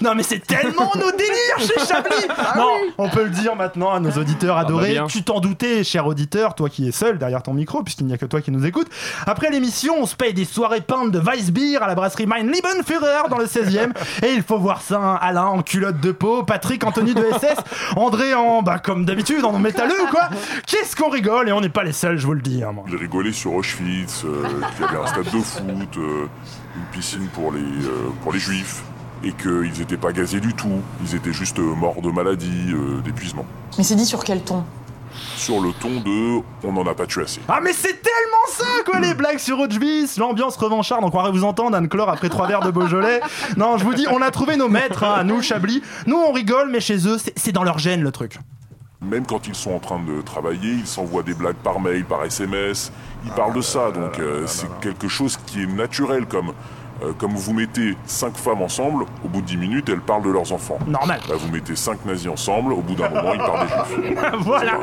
Speaker 3: Non mais c'est tellement nos délires chez Chablis Non, on peut le dire maintenant à nos auditeurs adorés.
Speaker 1: bien.
Speaker 3: tu t'en doutais, cher auditeur, toi qui es seul derrière ton micro, puisqu'il n'y a que toi qui nous écoute. Après l'émission, on se paye des soirées peintes de Weissbier à la brasserie Mein Liebenführer dans le 16e. Et il faut voir ça, hein, Alain en culotte de peau, Patrick en tenue de SS, André en, bah comme d'habitude, en métalleux ou quoi. Qu'est-ce qu'on rigole et on n'est pas les seuls, je vous le dis. hein, moi.
Speaker 17: J'ai rigolé sur Auschwitz, euh, qu'il y avait un stade de foot, euh, une piscine pour les, euh, pour les juifs, et qu'ils n'étaient pas gazés du tout, ils étaient juste morts de maladie, euh, d'épuisement.
Speaker 16: Mais c'est dit sur quel ton?
Speaker 17: Sur le ton de on n'en a pas tué assez.
Speaker 3: Ah mais c'est tellement ça quoi les blagues sur Auschwitz, l'ambiance revancharde, on croirait vous entendre Anne-Claire après trois verres de Beaujolais. Non je vous dis, on a trouvé nos maîtres, hein, à nous Chablis. Nous on rigole mais chez eux c'est- c'est dans leur gène le truc.
Speaker 17: Même quand ils sont en train de travailler, ils s'envoient des blagues par mail, par SMS, ils parlent de ça, donc euh, c'est quelque chose qui est naturel, comme, euh, comme vous mettez cinq femmes ensemble, au bout de 10 minutes, elles parlent de leurs enfants.
Speaker 3: Normal.
Speaker 17: Bah, vous mettez cinq nazis ensemble, au bout d'un moment, ils parlent des juifs.
Speaker 3: voilà.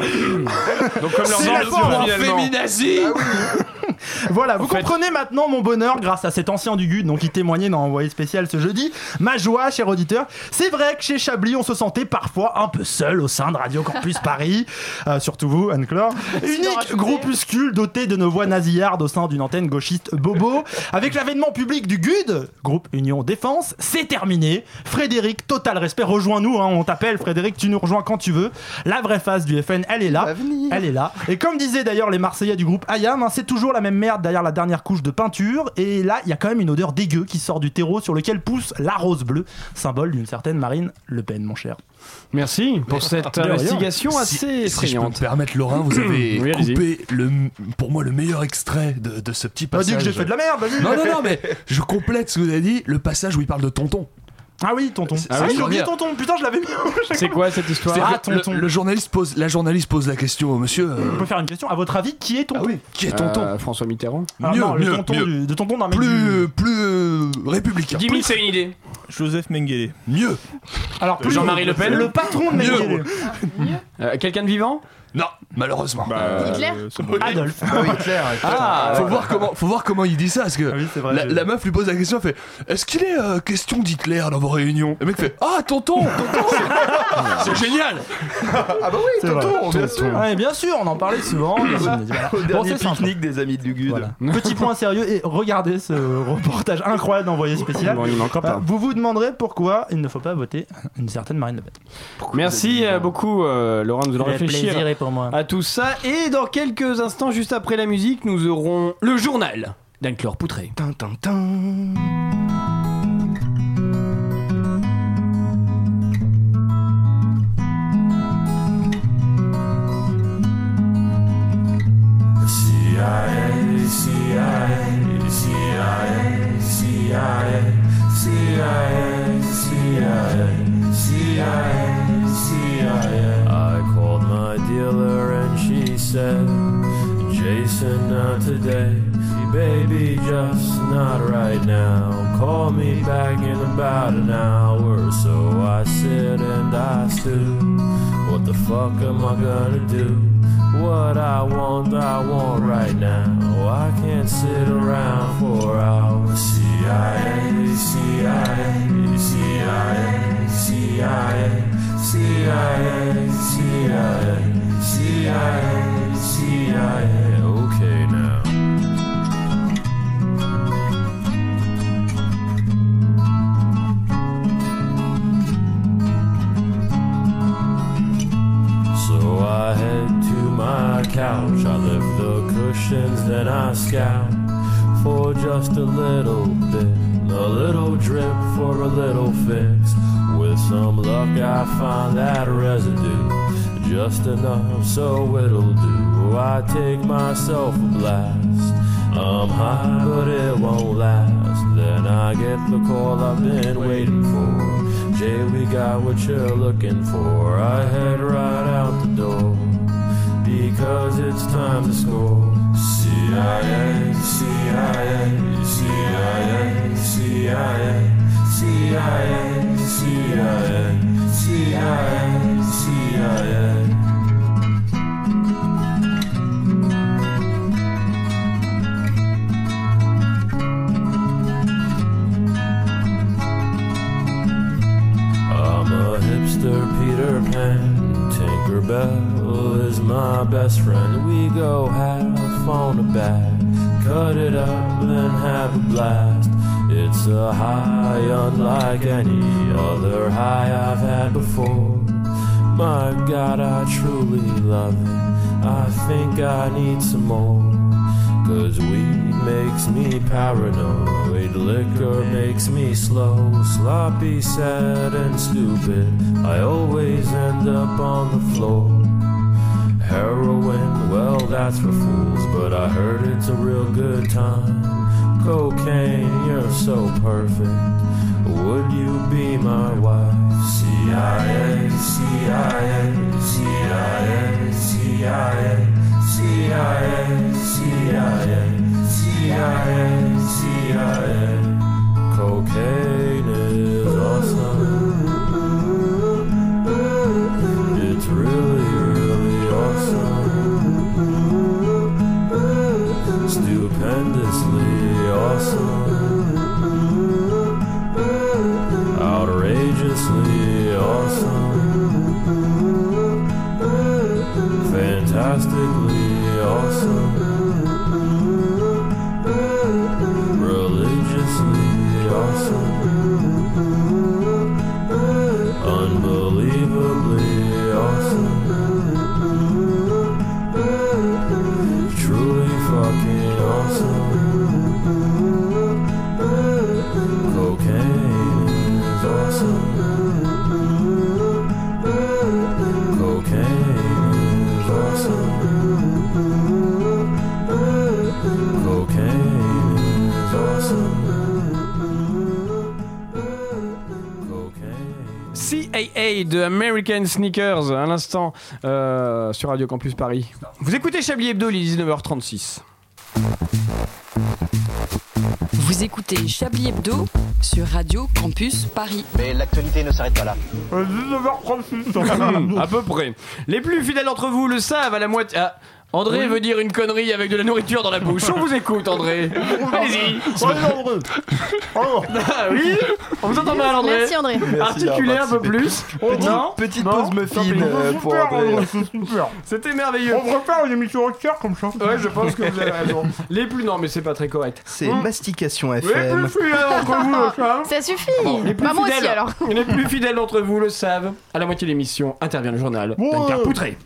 Speaker 1: Donc comme leurs
Speaker 3: C'est la
Speaker 1: enfants, finalement.
Speaker 5: Féminazie
Speaker 3: Voilà, vous comprenez maintenant mon bonheur grâce à cet ancien du GUD, donc qui témoignait dans Envoyé spécial ce jeudi. Ma joie, cher auditeur. C'est vrai que chez Chablis, on se sentait parfois un peu seul au sein de Radio Campus Paris. Euh, surtout vous, Anne-Claire. Unique groupuscule doté de nos voix nasillardes au sein d'une antenne gauchiste bobo. Avec l'avènement public du GUD, groupe Union Défense, c'est terminé. Frédéric, total respect, rejoins-nous, hein, on t'appelle Frédéric, tu nous rejoins quand tu veux. La vraie face du FN, elle est là. Elle est là. Et comme disaient d'ailleurs les Marseillais du groupe Ayam, hein, c'est toujours la même merde derrière la dernière couche de peinture. Et là, il y a quand même une odeur dégueu qui sort du terreau sur lequel pousse la rose bleue, symbole d'une certaine Marine Le Pen, mon cher.
Speaker 1: Merci pour cette investigation
Speaker 5: Si-
Speaker 1: assez
Speaker 5: si, je peux me permettre, Laurent, vous avez
Speaker 1: Oui,
Speaker 5: coupé le, pour moi le meilleur extrait de, de ce petit
Speaker 3: Pas
Speaker 5: passage.
Speaker 3: dit que j'ai fait de la merde, vas-y.
Speaker 5: Non, non, non, mais je complète ce que vous avez dit, le passage où il parle de tonton.
Speaker 3: Ah oui, tonton.
Speaker 5: C'est-
Speaker 3: Ah oui, j'ai oublié tonton. Putain, je l'avais mis.
Speaker 1: C'est quoi cette histoire
Speaker 3: Ah, tonton.
Speaker 5: Le, le journaliste pose, la journaliste pose la question au monsieur. euh,
Speaker 3: On peut faire une question. À votre avis, qui est tonton?
Speaker 5: Ah oui, qui est tonton?
Speaker 1: Euh, François Mitterrand
Speaker 3: Ah
Speaker 5: mieux,
Speaker 3: non, le tonton
Speaker 5: mieux.
Speaker 3: du- de tonton d'un mec
Speaker 5: Plus,
Speaker 3: du-
Speaker 5: plus euh, républicain.
Speaker 1: Jimmy, c'est une idée.
Speaker 6: Joseph Mengele.
Speaker 5: Mieux.
Speaker 3: Alors, plus
Speaker 1: Jean-Marie Le Pen
Speaker 3: Le patron de
Speaker 5: Mieux.
Speaker 3: Mengele.
Speaker 1: Euh, Quelqu'un de vivant?
Speaker 5: Non, malheureusement.
Speaker 7: Hitler
Speaker 6: Euh, c'est bon.
Speaker 3: Adolphe.
Speaker 1: Ah,
Speaker 5: faut, voir comment, faut voir comment il dit ça, parce que
Speaker 3: Ah oui, c'est vrai,
Speaker 5: la, meuf lui pose la question, elle fait Est-ce qu'il est euh, question d'Hitler dans vos réunions? Le mec fait Ah, tonton, tonton C'est génial
Speaker 2: Ah bah oui, tonton, bien sûr.
Speaker 3: Ouais, bien sûr, on en parlait souvent. Voilà.
Speaker 2: Au
Speaker 3: Bon,
Speaker 2: dernier pique-nique des amis du GUD.
Speaker 3: Voilà. Petit point sérieux et regardez ce reportage incroyable d'envoyé spécial.
Speaker 1: Bon, il manque
Speaker 3: Euh,
Speaker 1: pas.
Speaker 3: Vous vous demanderez pourquoi il ne faut pas voter une certaine Marine Le Pen.
Speaker 1: Merci euh, beaucoup, euh, Laurent, nous allons
Speaker 3: Le
Speaker 1: réfléchir à tout ça. Et dans quelques instants, juste après la musique, nous aurons le journal d'Anne-Claire Poutré.
Speaker 2: Tin.
Speaker 8: Jason, not today. Baby, just not right now. Call me back in about an hour. So I sit and I stew. What the fuck am I gonna do? What I want, I want right now. I can't sit around for hours. CIA, CIA, CIA, CIA, CIA, CIA, CIA. Fix. With some luck, I find that residue. Just enough so it'll do. I take myself a blast. I'm high, but it won't last. Then I get the call I've been waiting for. Jay, we got what you're looking for. I head right out the door because it's time to score. CIA, CIA, CIA, CIA, CIA, CIA, CIA, CIA. I'm a hipster Peter Pan. Tinkerbell is my best friend. We go half on a bag, cut it up, then have a blast. It's a high unlike any other high I've had before. My God, I truly love it. I think I need some more. Cause weed makes me paranoid, liquor makes me slow, sloppy, sad, and stupid. I always end up on the floor. Heroin, well, that's for fools, but I heard it's a real good time. Cocaine, you're so perfect. Would you be my wife? CIA, CIA, CIA, CIA. CIA, CIA, CIA, CIA. Cocaine
Speaker 1: CAA de American Sneakers à l'instant euh, sur Radio Campus Paris. Vous écoutez Chablis Hebdo, il est 19h36.
Speaker 12: Vous écoutez Chablis Hebdo sur Radio Campus Paris.
Speaker 18: Mais l'actualité ne s'arrête pas là.
Speaker 1: 19h36. à peu près. Les plus fidèles d'entre vous le savent à la moitié. Ah, André
Speaker 3: Oui.
Speaker 1: veut dire une connerie avec de la nourriture dans la bouche. On vous écoute, André. Allez-y. Ah oui On vous entend mal, André
Speaker 7: Merci, André.
Speaker 1: Articulez un peu plus.
Speaker 2: Petite-
Speaker 1: Non
Speaker 2: petite
Speaker 1: Non
Speaker 2: pause muffin, euh, pour André.
Speaker 1: C'était merveilleux.
Speaker 3: On faire une émission entière comme ça.
Speaker 1: Ouais, je pense que vous avez raison. Les plus non, mais c'est pas très correct.
Speaker 2: C'est
Speaker 1: Hum.
Speaker 2: Mastication
Speaker 1: Les
Speaker 2: FM.
Speaker 1: plus fidèles d'entre vous le savent.
Speaker 7: Ça suffit.
Speaker 1: Les plus
Speaker 7: Bah, moi
Speaker 1: fidèles-
Speaker 7: aussi alors.
Speaker 1: Les plus fidèles d'entre vous le savent. À la moitié de l'émission intervient le journal
Speaker 3: Ouais.
Speaker 1: d'Anne Poutré.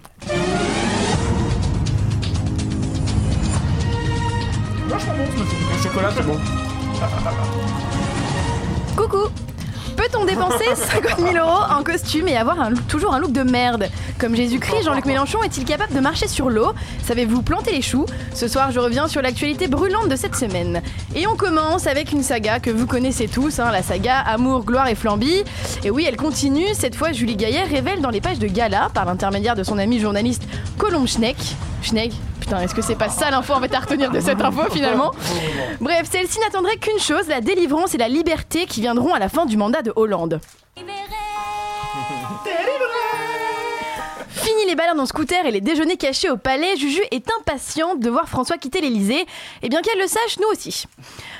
Speaker 1: Un chocolat, c'est bon.
Speaker 7: Coucou Peut-on dépenser 50 000 euros en costume et avoir un toujours un look de merde? Comme Jésus-Christ, Jean-Luc Mélenchon est-il capable de marcher sur l'eau? Savez-vous planter les choux? Ce soir, je reviens sur l'actualité brûlante de cette semaine. Et on commence avec une saga que vous connaissez tous, hein, la saga Amour, gloire et flambi. Et oui, elle continue. Cette fois, Julie Gaillet révèle dans les pages de Gala, par l'intermédiaire de son ami journaliste Colombe Schneck. Schneck est-ce que c'est pas ça l'info en fait à retenir de cette info finalement Bref, celle-ci n'attendrait qu'une chose, la délivrance et la liberté qui viendront à la fin du mandat de Hollande. Les balades en scooter et les déjeuners cachés au palais, Juju est impatiente de voir François quitter l'Elysée. Et bien qu'elle le sache, nous aussi.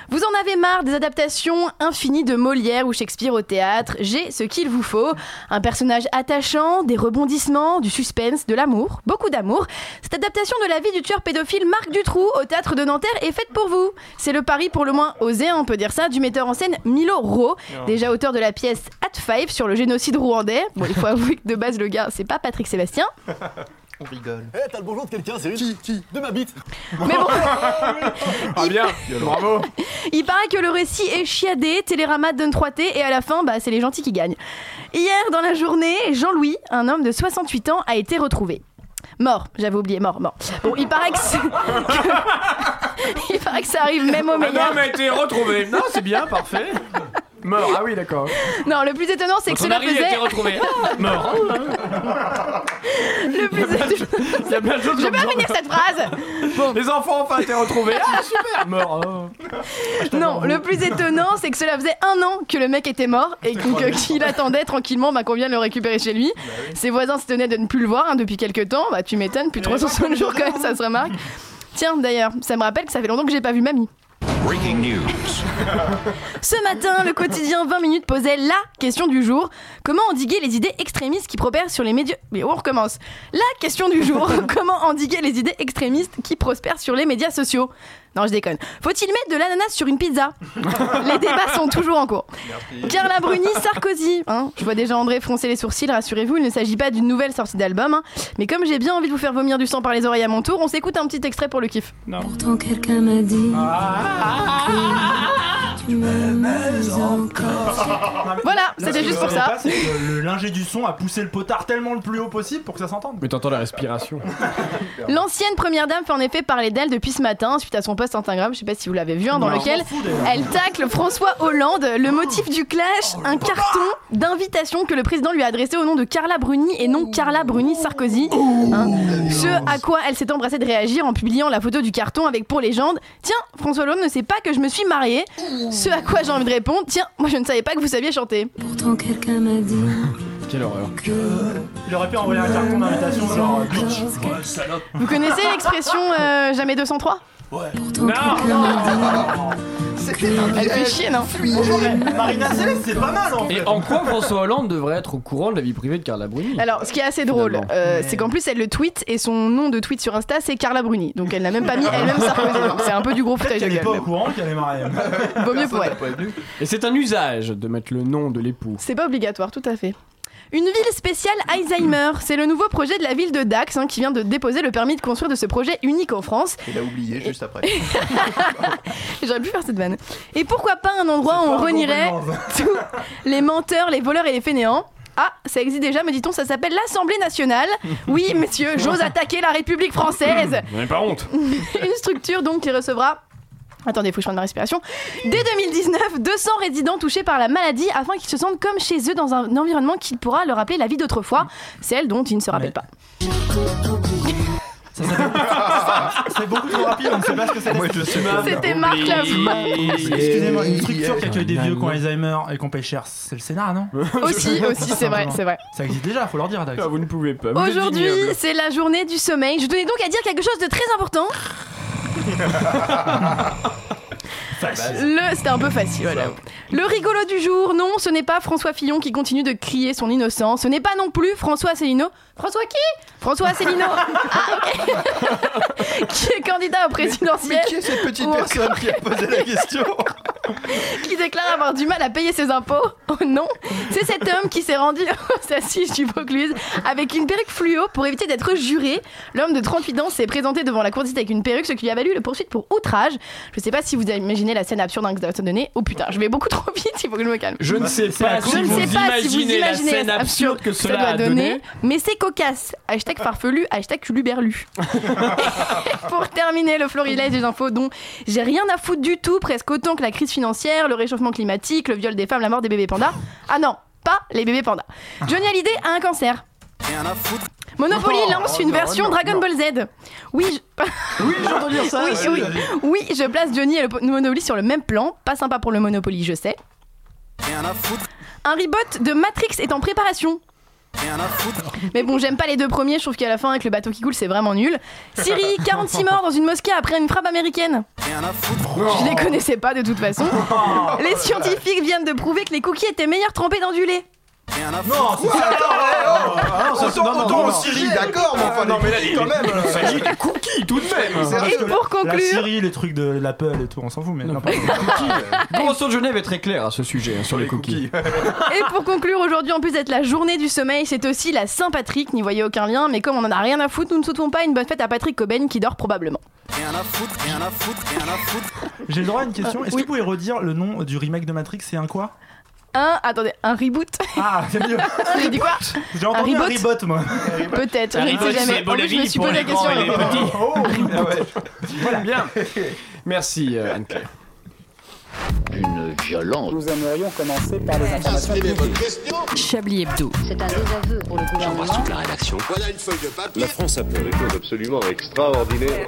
Speaker 7: Vous en avez marre des adaptations infinies de Molière ou Shakespeare au théâtre. J'ai ce qu'il vous faut. Un personnage attachant, des rebondissements, du suspense, de l'amour, beaucoup d'amour. Cette adaptation de la vie du tueur pédophile Marc Dutroux au théâtre de Nanterre est faite pour vous. C'est le pari pour le moins osé, on peut dire ça, du metteur en scène Milo Ro, déjà auteur de la pièce At Five sur le génocide rwandais. Bon, il faut avouer que de base, le gars, c'est pas Patrick Sébastien.
Speaker 2: On rigole.
Speaker 19: Eh, t'as le bonjour de quelqu'un, c'est Qui Qui De ma bite.
Speaker 7: Mais bon.
Speaker 1: Ah bien, bravo.
Speaker 7: Il paraît que le récit est chiadé, Télérama donne 3T et à la fin, bah, c'est les gentils qui gagnent. Hier, dans la journée, Jean-Louis, un homme de 68 ans, a été retrouvé. Mort, j'avais oublié, mort, mort. Bon, il paraît que, c'est- que- il paraît que ça arrive même au
Speaker 1: Un
Speaker 7: meilleur.
Speaker 1: homme a été retrouvé. Non, c'est bien, parfait. Mort, ah oui, d'accord.
Speaker 7: Non, le plus étonnant, c'est que
Speaker 1: Son
Speaker 7: cela
Speaker 1: mari a
Speaker 7: faisait.
Speaker 1: été retrouvé. Mort.
Speaker 7: Le plus étonnant.
Speaker 1: Il y a plein de choses
Speaker 7: Je vais pas finir cette phrase.
Speaker 1: Les enfants ont enfin été retrouvés. Ah, super, mort. oh.
Speaker 7: Non, le plus étonnant, c'est que cela faisait un an que le mec était mort et qu'il attendait tranquillement bah, qu'on vienne le récupérer chez lui. Ses voisins s'étonnaient de ne plus le voir hein, depuis quelques temps. Bah, tu m'étonnes, plus 360 jours quand même, ça se remarque. Tiens, d'ailleurs, ça me rappelle que ça fait longtemps que j'ai pas vu mamie.
Speaker 20: Breaking news.
Speaker 7: Ce matin, le quotidien 20 minutes posait la question du jour. Comment endiguer les idées extrémistes qui prospèrent sur les médias... Mais on recommence. La question du jour. Comment endiguer les idées extrémistes qui prospèrent sur les médias sociaux? Non, je déconne. Faut-il mettre de l'ananas sur une pizza? Les débats sont toujours en cours. Carla Bruni, Sarkozy. hein. je vois déjà André froncer les sourcils, rassurez-vous, il ne s'agit pas d'une nouvelle sortie d'album. hein. Mais comme j'ai bien envie de vous faire vomir du sang par les oreilles à mon tour, on s'écoute un petit extrait pour le kiff.
Speaker 21: Pourtant quelqu'un m'a dit m'aimes encore.
Speaker 7: Voilà, c'était juste pour ça.
Speaker 3: Le lingé du son a poussé le potard tellement le plus haut possible pour que ça s'entende.
Speaker 1: Mais t'entends la respiration.
Speaker 7: L'ancienne première dame fait en effet parler d'elle depuis ce matin suite à son post Instagram, je sais pas si vous l'avez vu, hein, dans
Speaker 3: Non.
Speaker 7: lequel elle tacle François Hollande. Le motif du clash, un carton d'invitation que le président lui a adressé au nom de Carla Bruni et non Carla Bruni Sarkozy. Hein. Ce à quoi elle s'est embrassée de réagir en publiant la photo du carton avec pour légende Tiens, François Hollande ne sait pas que je me suis mariée. Ce à quoi j'ai envie de répondre Tiens, moi je ne savais pas que vous saviez chanter.
Speaker 21: Pourtant quelqu'un m'a dit
Speaker 1: Quelle horreur.
Speaker 3: Il aurait pu envoyer un carton d'invitation genre euh, bitch.
Speaker 7: Vous connaissez l'expression euh, jamais 203
Speaker 21: Pourtant quelqu'un m'a
Speaker 7: Elle fait chier, non
Speaker 3: Marina Céleste, c'est pas mal en fait.
Speaker 1: Et en quoi François Hollande devrait être au courant de la vie privée de Carla Bruni?
Speaker 7: Alors, ce qui est assez drôle, euh, c'est qu'en plus, elle le tweet et son nom de tweet sur Insta, c'est Carla Bruni. Donc, elle n'a même pas mis elle-même Sarkozy. C'est un peu du gros foutage de
Speaker 3: Elle est pas au
Speaker 7: gueule.
Speaker 3: courant qu'elle est mariée.
Speaker 7: Vaut mieux pour elle.
Speaker 1: Et c'est un usage de mettre le nom de l'époux.
Speaker 7: C'est pas obligatoire, tout à fait. Une ville spéciale Alzheimer, c'est le nouveau projet de la ville de Dax hein, qui vient de déposer le permis de construire de ce projet unique en France.
Speaker 2: Il a oublié juste après.
Speaker 7: J'aurais pu faire cette vanne. Et pourquoi pas un endroit où on renierait tous les menteurs, les voleurs et les fainéants? Ah, ça existe déjà, me dit-on, ça s'appelle l'Assemblée nationale. Oui, messieurs, j'ose attaquer la République française.
Speaker 1: Vous n'avez pas honte.
Speaker 7: Une structure donc qui recevra. Attendez, faut que je prenne ma respiration. Dès 2019, 200 résidents touchés par la maladie afin qu'ils se sentent comme chez eux dans un environnement qui pourra leur rappeler la vie d'autrefois, celle dont ils ne se rappellent pas.
Speaker 3: C'est beaucoup trop rapide, on ne sait pas ce que c'est.
Speaker 2: Moi, je sais pas.
Speaker 7: C'était Marc Lavoie.
Speaker 3: Excusez-moi, une structure qui accueille des vieux qui ont Alzheimer et qu'on paye cher, c'est le Sénat, non
Speaker 7: Aussi, aussi, c'est vrai, c'est vrai.
Speaker 3: Ça existe déjà, faut leur dire, Dax.
Speaker 1: Ah, vous ne pouvez pas.
Speaker 7: Aujourd'hui, c'est la journée du sommeil. Je tenais donc à dire quelque chose de très important. Le, c'était un peu facile, voilà. Le rigolo du jour, non, ce n'est pas François Fillon qui continue de crier son innocence. Ce n'est pas non plus François Asselineau. François qui? François Asselineau. Ah, ok. qui est candidat au présidentiel.
Speaker 2: Mais qui est cette petite
Speaker 7: Ou
Speaker 2: personne qui a posé la question?
Speaker 7: Qui déclare avoir du mal à payer ses impôts? Oh non C'est cet homme qui s'est rendu aux assises du Vaucluse avec une perruque fluo pour éviter d'être juré. L'homme de 38 ans s'est présenté devant la cour d'assises avec une perruque, ce qui lui a valu le poursuite pour outrage. Je sais pas si vous imaginez la scène absurde que ça va donner. Oh putain, je vais beaucoup trop vite, il faut que je me calme.
Speaker 1: Je ne sais pas
Speaker 7: Je
Speaker 1: si
Speaker 7: ne
Speaker 1: vous
Speaker 7: sais pas si vous
Speaker 1: imaginez la
Speaker 7: imaginez
Speaker 1: scène absurde que cela
Speaker 7: doit
Speaker 1: a
Speaker 7: donner,
Speaker 1: donné.
Speaker 7: mais c'est cocasse. Hashtag farfelu, hashtag luberlu. Pour terminer le florilège des infos dont j'ai rien à foutre du tout, presque autant que la crise financière, le réchauffement climatique, le viol des femmes, la mort des bébés pandas. Ah non, pas les bébés pandas. Johnny Hallyday a un cancer. Monopoly
Speaker 1: Oh,
Speaker 7: lance une
Speaker 1: non,
Speaker 7: version
Speaker 1: non,
Speaker 7: Dragon
Speaker 1: non.
Speaker 7: Ball Z. Oui, je...
Speaker 1: Oui, j'entends dire ça.
Speaker 7: oui, oui. Oui, je place Johnny et le po- Monopoly sur le même plan. Pas sympa pour le Monopoly, je sais. Un reboot de Matrix est en préparation. Mais bon, j'aime pas les deux premiers, je trouve qu'à la fin, avec le bateau qui coule, c'est vraiment nul. Syrie, 46 morts dans une mosquée après une frappe américaine. Je les connaissais pas de toute façon. Les scientifiques viennent de prouver que les cookies étaient meilleurs trempés dans du lait.
Speaker 1: Non, c'est ça.
Speaker 2: Ah,
Speaker 1: non, non, non,
Speaker 2: autant
Speaker 1: non,
Speaker 2: en
Speaker 1: non.
Speaker 2: Syrie, d'accord, mais enfin,
Speaker 1: non,
Speaker 2: des
Speaker 1: mais là,
Speaker 2: quand même.
Speaker 1: Il s'agit des cookies tout de même.
Speaker 7: Et pour
Speaker 3: La
Speaker 7: conclure,
Speaker 3: Syrie, les trucs de l'Apple et tout, on s'en fout, mais non, pas
Speaker 1: La Convention de Genève est très claire à ce sujet, hein, sur les cookies.
Speaker 7: et pour conclure, aujourd'hui, en plus d'être la journée du sommeil, c'est aussi la Saint-Patrick. N'y voyez aucun lien, mais comme on en a rien à foutre, nous ne souhaitons pas une bonne fête à Patrick Cobain qui dort probablement.
Speaker 3: J'ai le droit à une question. Est-ce que vous pouvez redire le nom du remake de Matrix C'est un quoi?
Speaker 7: Un, attendez, un reboot.
Speaker 3: Ah, c'est mieux.
Speaker 7: J'ai dit quoi
Speaker 3: J'ai entendu un
Speaker 7: reboot
Speaker 3: reboot, moi.
Speaker 7: Peut-être, je ne sais
Speaker 1: reboot,
Speaker 7: jamais. En plus, je me suis posé la question.
Speaker 1: et les petits.
Speaker 3: Oh,
Speaker 1: Ah ouais. Voilà, bien. Merci euh, Anne-Claire.
Speaker 10: Une violence.
Speaker 11: Nous aimerions commencer par les informations publiques.
Speaker 12: Chablis Hebdo.
Speaker 4: C'est un désaveu pour le gouvernement.
Speaker 10: la rédaction.
Speaker 14: La France a fait des choses absolument extraordinaires.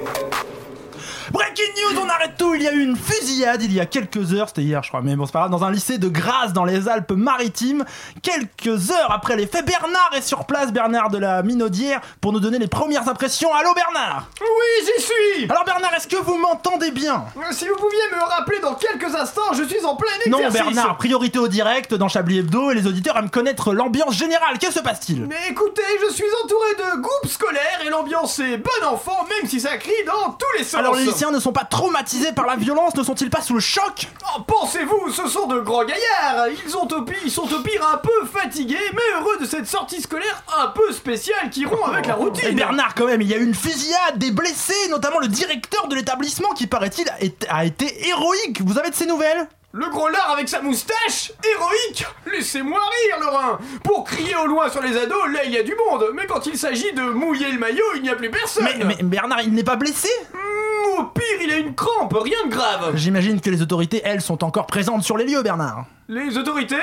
Speaker 3: Breaking news, on arrête tout. Il y a eu une fusillade il y a quelques heures, c'était hier, je crois, mais bon, c'est pas grave, dans un lycée de Grasse dans les Alpes-Maritimes. Quelques heures après les faits, Bernard est sur place, Bernard de la Minaudière, pour nous donner les premières impressions. Allô, Bernard?
Speaker 1: Oui, j'y suis
Speaker 3: Alors, Bernard, est-ce que vous m'entendez bien?
Speaker 1: Si vous pouviez me rappeler dans quelques instants, je suis en plein
Speaker 3: Non,
Speaker 1: exercice
Speaker 3: Bernard, priorité au direct dans Chablis Hebdo et les auditeurs aiment connaître l'ambiance générale. Que se passe-t-il?
Speaker 1: Mais écoutez, je suis entouré de groupes scolaires et l'ambiance est bon enfant, même si ça crie dans tous les sens.
Speaker 3: Alors, les lycéens ne sont pas traumatisés par la violence, ne sont-ils pas sous le choc?
Speaker 1: Oh, Pensez-vous, ce sont de grands gaillards. Ils, ont au pire, ils sont au pire un peu fatigués, mais heureux de cette sortie scolaire un peu spéciale qui rompt avec la
Speaker 3: Et
Speaker 1: routine
Speaker 3: Bernard, quand même, il y a eu une fusillade, des blessés, notamment le directeur de l'établissement qui, paraît-il, a été héroïque. Vous avez de ces nouvelles?
Speaker 1: Le gros lard avec sa moustache Héroïque. Laissez-moi rire, Laurent Pour crier au loin sur les ados, là il y a du monde, mais quand il s'agit de mouiller le maillot, il n'y a plus personne.
Speaker 3: Mais, mais Bernard, il n'est pas blessé?
Speaker 1: Hmm, Au pire, il a une crampe, rien de grave.
Speaker 3: J'imagine que les autorités, elles, sont encore présentes sur les lieux, Bernard.
Speaker 1: Les autorités?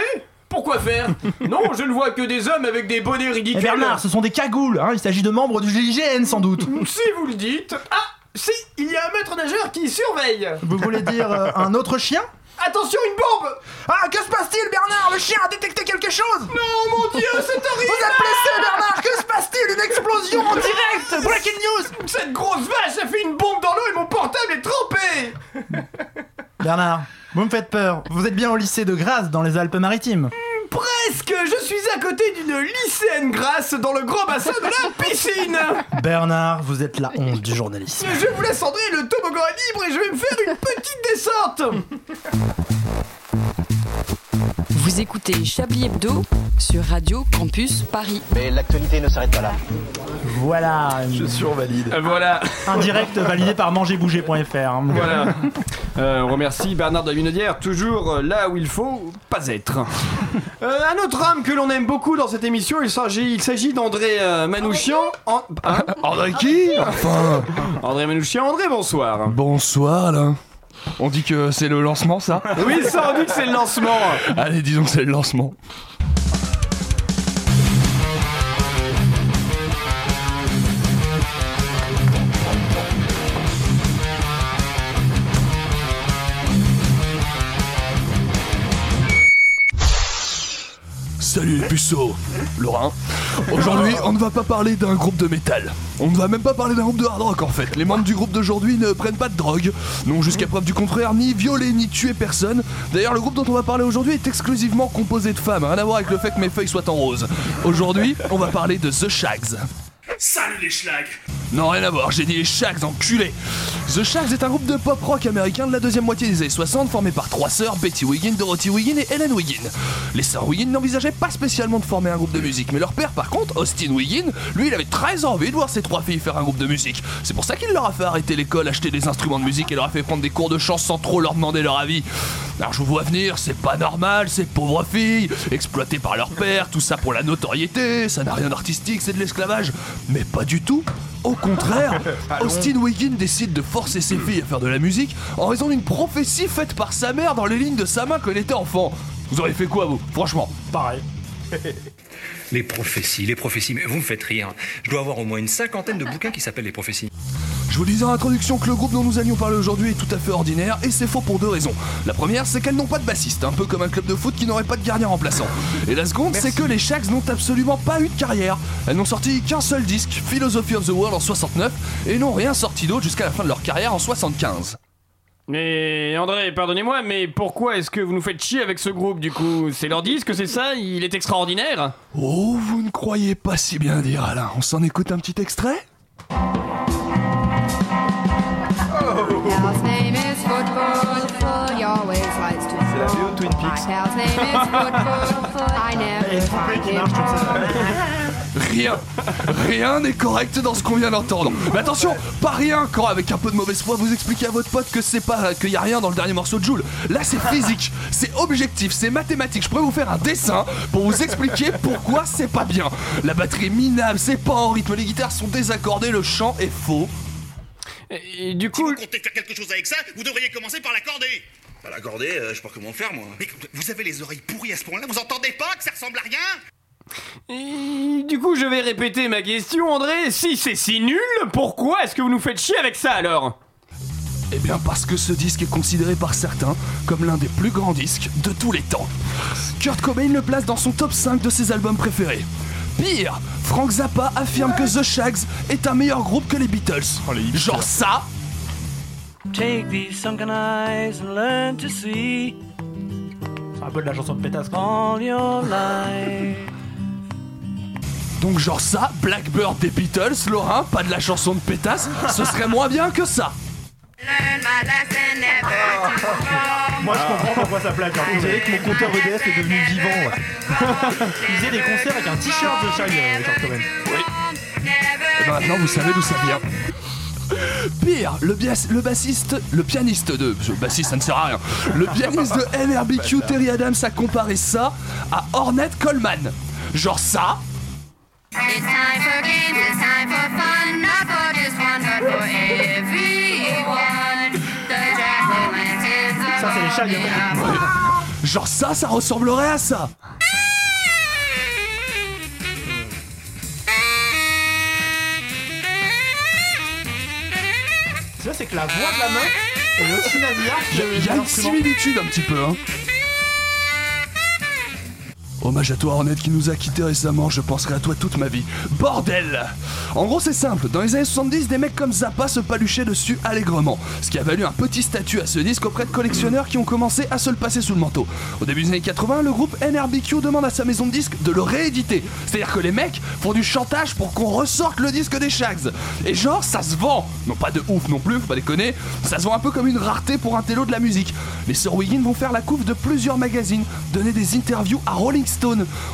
Speaker 1: Pourquoi faire? Non, je ne vois que des hommes avec des bonnets
Speaker 3: Et
Speaker 1: ridicules.
Speaker 3: Bernard, ce sont des cagoules, hein, il s'agit de membres du GIGN sans doute.
Speaker 1: Si vous le dites. Ah Si, il y a un maître nageur qui surveille.
Speaker 3: Vous voulez dire euh, un autre chien?
Speaker 1: Attention, une bombe!
Speaker 3: Ah, que se passe-t-il, Bernard? Le chien a détecté quelque chose!
Speaker 1: Non, mon dieu, c'est horrible
Speaker 3: Vous êtes blessé, Bernard! Que se passe-t-il? Une explosion en direct! Breaking news!
Speaker 1: Cette grosse vache a fait une bombe dans l'eau et mon portable est trempé!
Speaker 3: Bernard, vous me faites peur. Vous êtes bien au lycée de Grasse, dans les Alpes-Maritimes.
Speaker 1: Presque Je suis à côté d'une lycéenne grasse dans le grand bassin de la piscine
Speaker 3: Bernard, vous êtes la honte du journalisme.
Speaker 1: Je vous laisse André, le toboggan est libre et je vais me faire une petite descente
Speaker 12: Vous écoutez Chablis Hebdo sur Radio Campus Paris.
Speaker 18: Mais l'actualité ne s'arrête pas là.
Speaker 3: Voilà.
Speaker 2: Je survalide.
Speaker 1: Euh, Voilà
Speaker 3: Un direct validé par mangerbouger.fr. hein.
Speaker 1: Voilà Euh, On remercie Bernard de la Minaudière, toujours euh, là où il faut pas être. Euh, un autre homme que l'on aime beaucoup dans cette émission, il s'agit, il s'agit d'André euh, Manouchian. An- hein
Speaker 5: André qui? Enfin.
Speaker 1: André Manouchian, André, bonsoir.
Speaker 5: Bonsoir, là. On dit que c'est le lancement, ça
Speaker 1: Oui, ça, on dit que c'est le lancement.
Speaker 5: Allez, disons que c'est le lancement. Salut les puceaux Laurent, aujourd'hui on ne va pas parler d'un groupe de métal. On ne va même pas parler d'un groupe de hard rock en fait. Les membres du groupe d'aujourd'hui ne prennent pas de drogue, n'ont jusqu'à preuve du contraire ni violé ni tué personne. D'ailleurs le groupe dont on va parler aujourd'hui est exclusivement composé de femmes, rien à voir avec le fait que mes feuilles soient en rose. Aujourd'hui on va parler de The Shags.
Speaker 20: Salut les schlags
Speaker 5: Non, rien à voir, j'ai dit les Shags, enculé The Shags est un groupe de pop rock américain de la deuxième moitié des années 60 formé par trois sœurs, Betty Wiggin, Dorothy Wiggin et Helen Wiggin. Les sœurs Wiggin n'envisageaient pas spécialement de former un groupe de musique, mais leur père par contre, Austin Wiggin, lui il avait très envie de voir ses trois filles faire un groupe de musique. C'est pour ça qu'il leur a fait arrêter l'école, acheter des instruments de musique et leur a fait prendre des cours de chant sans trop leur demander leur avis. Alors je vous vois venir, c'est pas normal, ces pauvres filles, exploitées par leur père, tout ça pour la notoriété, ça n'a rien d'artistique, c'est de l'esclavage. Mais pas du tout. Au contraire, Austin Wiggin décide de forcer ses filles à faire de la musique en raison d'une prophétie faite par sa mère dans les lignes de sa main quand elle était enfant. Vous auriez fait quoi vous? Franchement
Speaker 3: Pareil.
Speaker 22: Les prophéties, les prophéties, mais vous me faites rire. Je dois avoir au moins une cinquantaine de bouquins qui s'appellent les prophéties.
Speaker 5: Je vous disais en introduction que le groupe dont nous allions parler aujourd'hui est tout à fait ordinaire et c'est faux pour deux raisons. La première, c'est qu'elles n'ont pas de bassiste, un peu comme un club de foot qui n'aurait pas de gardien remplaçant. Et la seconde, c'est que les Shags n'ont absolument pas eu de carrière. Elles n'ont sorti qu'un seul disque, Philosophy of the World en 69, et n'ont rien sorti d'autre jusqu'à la fin de leur carrière en 75.
Speaker 1: Mais André, pardonnez-moi, mais pourquoi est-ce que vous nous faites chier avec ce groupe du coup? C'est leur disque, c'est ça? Il est extraordinaire?
Speaker 5: Oh, vous ne croyez pas si bien dire, Alain. On s'en écoute un petit extrait?
Speaker 2: Twin Peaks.
Speaker 5: Rien, rien n'est correct dans ce qu'on vient d'entendre. Mais attention, pas rien quand avec un peu de mauvaise foi vous expliquez à votre pote que c'est pas qu'il y a rien dans le dernier morceau de Joule. Là c'est physique, c'est objectif, c'est mathématique. Je pourrais vous faire un dessin pour vous expliquer pourquoi c'est pas bien. La batterie est minable, c'est pas en rythme, les guitares sont désaccordées, le chant est faux.
Speaker 1: Et du coup.
Speaker 20: Si vous comptez faire quelque chose avec ça, vous devriez commencer par l'accorder. Pas l'accorder, euh, je sais pas comment faire moi. Mais vous avez les oreilles pourries à ce point-là, vous entendez pas que ça ressemble à rien
Speaker 1: Et du coup, je vais répéter ma question, André. Si c'est si nul, pourquoi est-ce que vous nous faites chier avec ça alors?
Speaker 5: Eh bien parce que ce disque est considéré par certains comme l'un des plus grands disques de tous les temps. Kurt Cobain le place dans son top 5 de ses albums préférés. Pire, Frank Zappa affirme que The Shags est un meilleur groupe que les Beatles. Genre ça,
Speaker 8: Take these sunken eyes and learn to see
Speaker 3: C'est un peu de la chanson de pétasse.
Speaker 8: all your life.
Speaker 5: donc genre ça, Blackbird des Beatles, Laurent, pas de la chanson de pétasse, ce serait moins bien que ça.
Speaker 3: Moi je comprends pourquoi ça plaque. On dirait que mon compteur EDF est devenu vivant. ouais. Il faisait des concerts avec un t-shirt de Shag, euh, Cobain.
Speaker 5: Et ben maintenant vous savez d'où ça vient. Pire, le, bias- le bassiste, le pianiste de. Le bassiste ça ne sert à rien. Le pianiste de NRBQ Terry Adams a comparé ça à Ornette Coleman. Genre ça,
Speaker 23: It's time for games, it's time for fun. Not for just one, but for everyone. The jack-o'-lanterns
Speaker 3: Ça, c'est les hein.
Speaker 5: genre ça, ça ressemblerait à ça.
Speaker 3: Tu vois, c'est que la voix de la meuf est aussi nasillarde
Speaker 5: Il y a- une
Speaker 3: l'instrument.
Speaker 5: similitude un petit peu, hein. Hommage à toi Ornette qui nous a quittés récemment, je penserai à toi toute ma vie. Bordel En gros c'est simple, dans les années 70, des mecs comme Zappa se paluchaient dessus allègrement, ce qui a valu un petit statut à ce disque auprès de collectionneurs qui ont commencé à se le passer sous le manteau. Au début des années 80, le groupe NRBQ demande à sa maison de disques de le rééditer. C'est-à-dire que les mecs font du chantage pour qu'on ressorte le disque des Shags. Et genre, ça se vend Non pas de ouf non plus, faut pas déconner, ça se vend un peu comme une rareté pour un télo de la musique. Les sœurs Wiggin vont faire la couve de plusieurs magazines, donner des interviews à Rolling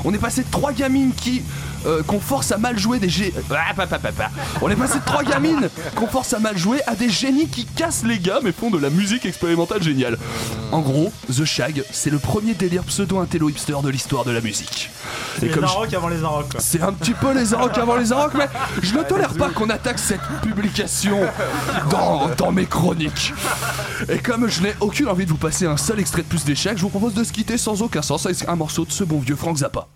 Speaker 5: On est passé de trois gamines qui euh, qu'on force à mal jouer des gé... Ah. On est passé de trois gamines qu'on force à mal jouer à des génies qui cassent les gammes et font de la musique expérimentale géniale. En gros, The Shag, c'est le premier délire pseudo-intello hipster de l'histoire de la musique.
Speaker 3: C'est les Arocs avant les Arocs.
Speaker 5: c'est un petit peu les Arocs avant les Arocs, mais je ne tolère pas qu'on attaque cette publication dans, dans mes chroniques. Et comme je n'ai aucune envie de vous passer un seul extrait de plus d'échecs, je vous propose de se quitter sans aucun sens avec un morceau de ce bon vieux Frank Zappa.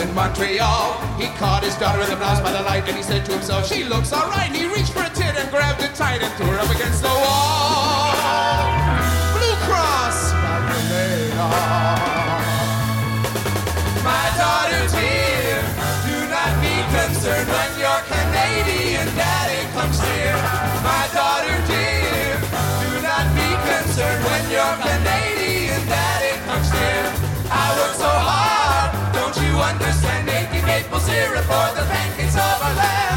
Speaker 24: In Montreal. He caught his daughter in the blouse by the light and he said to himself, She looks alright. He reached for a tit and grabbed it tight and threw her up against the wall. Blue Cross, Magdalena. My daughter dear, do not be concerned when your Canadian daddy comes near. My daughter dear, do not be concerned when your Canadian daddy comes near. I work so hard, don't you understand? Making maple syrup for the pancakes of our land.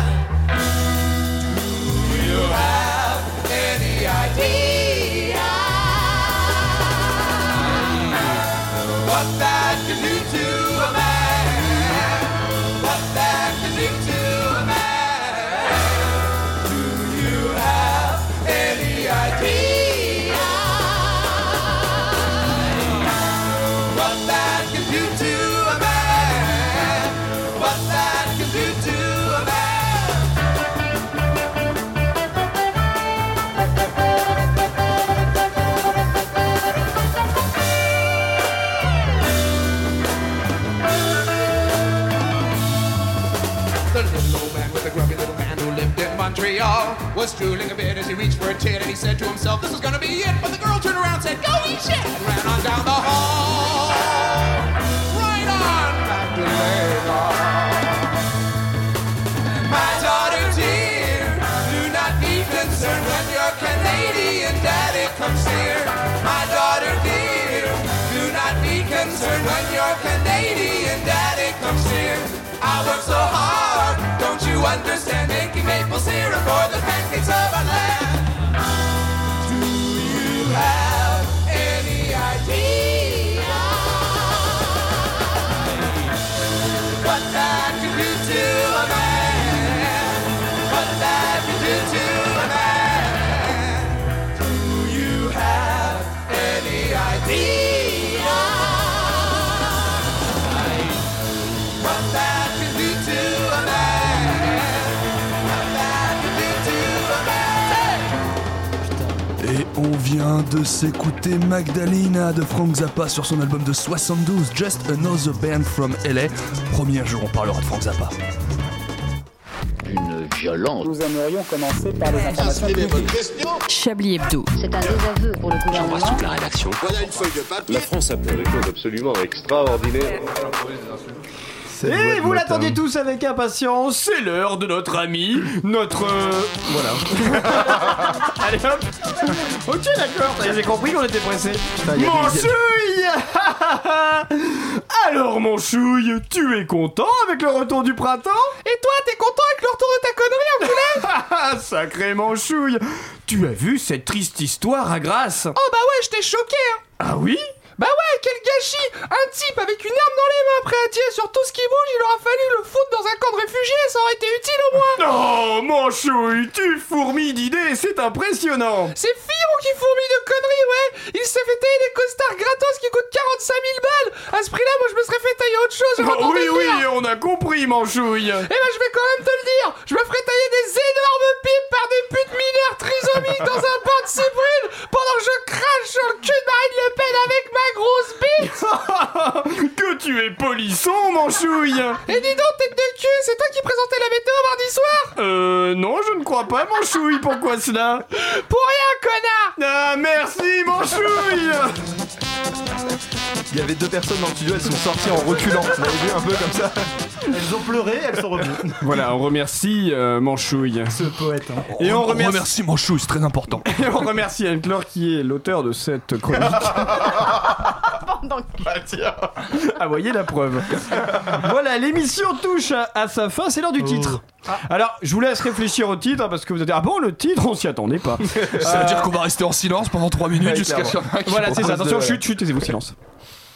Speaker 24: Was drooling a bit as he reached for a tit and he said to himself, This is gonna be it. But the girl turned around said, Go eat shit! And ran on down the hall. I work so hard, don't you understand? Making maple syrup for the pancakes of our land.
Speaker 5: Vient de s'écouter Magdalena de Frank Zappa sur son album de 72, Just Another Band from LA. Premier jour, on parlera de Frank Zappa.
Speaker 10: Une violence.
Speaker 11: Nous aimerions commencer par les informations publiques.
Speaker 12: Chablis Hebdo.
Speaker 4: C'est un désaveu pour le gouvernement.
Speaker 14: la rédaction. Voilà une feuille de papier. La France a fait des choses absolument extraordinaires.
Speaker 1: Et vous l'attendiez tous avec impatience, c'est l'heure de notre ami, notre... euh, Voilà. Allez hop. Ok d'accord, t'avais compris qu'on était pressé.
Speaker 2: y a
Speaker 1: Mon
Speaker 2: des-
Speaker 1: chouille Alors mon chouille, tu es content avec le retour du printemps? Et toi, t'es content avec le retour de ta connerie, enculé Sacré mon chouille. Tu as vu cette triste histoire à Grasse?
Speaker 3: Oh bah ouais, j'étais choqué hein.
Speaker 1: Ah oui?
Speaker 3: Bah ouais, quel gâchis. Un type avec une arme dans les mains prêt à tirer sur tout ce qui bouge, il aura fallu le foutre dans un camp de réfugiés, ça aurait été utile au moins.
Speaker 1: Oh mon chouille, tu fourmis d'idées, c'est impressionnant.
Speaker 3: C'est Fillon qui fourmille de conneries, ouais. Il s'est fait tailler des costards gratos qui coûtent 45 000 balles. À ce prix-là, moi je me serais fait tailler autre chose,
Speaker 1: Oh, Oui, oui, on a compris, Manchouille
Speaker 3: Eh ben je vais quand même te le dire. Je me ferai tailler des énormes pipes par des putes mineures trisomiques dans un bain de cyprine pendant que je crache sur le cul de Marine Le Pen avec ma grosse bite
Speaker 1: Que tu es polisson, Manchouille
Speaker 3: Et dis donc, tête de cul, c'est toi qui présentais la météo mardi soir
Speaker 1: Euh, non, je ne crois pas, Manchouille, pourquoi cela
Speaker 3: Pour rien, connard
Speaker 1: Ah, merci, Manchouille
Speaker 2: Il y avait deux personnes dans le studio, elles sont sorties en reculant. Vous avez vu un peu comme ça
Speaker 3: Elles ont pleuré, elles sont revenues.
Speaker 1: Voilà, on remercie euh, Manchouille.
Speaker 3: Ce poète. hein.
Speaker 1: Et on remercie,
Speaker 5: remercie Manchou, c'est très important.
Speaker 1: et on remercie Anne-Claire qui est l'auteur de cette chronique. Ah, voyez la preuve. voilà, l'émission touche à, à sa fin, c'est l'heure du titre. Alors, je vous laisse réfléchir au titre parce que vous allez dire Ah bon, le titre, on s'y attendait pas.
Speaker 5: Ça veut dire qu'on va rester en silence pendant 3 minutes
Speaker 2: Ouais,
Speaker 5: jusqu'à ce
Speaker 2: clairement.
Speaker 5: qu'il y en ait un qui
Speaker 1: Voilà, c'est ça. Attention,
Speaker 5: de-
Speaker 1: chut, chut, taisez-vous, silence.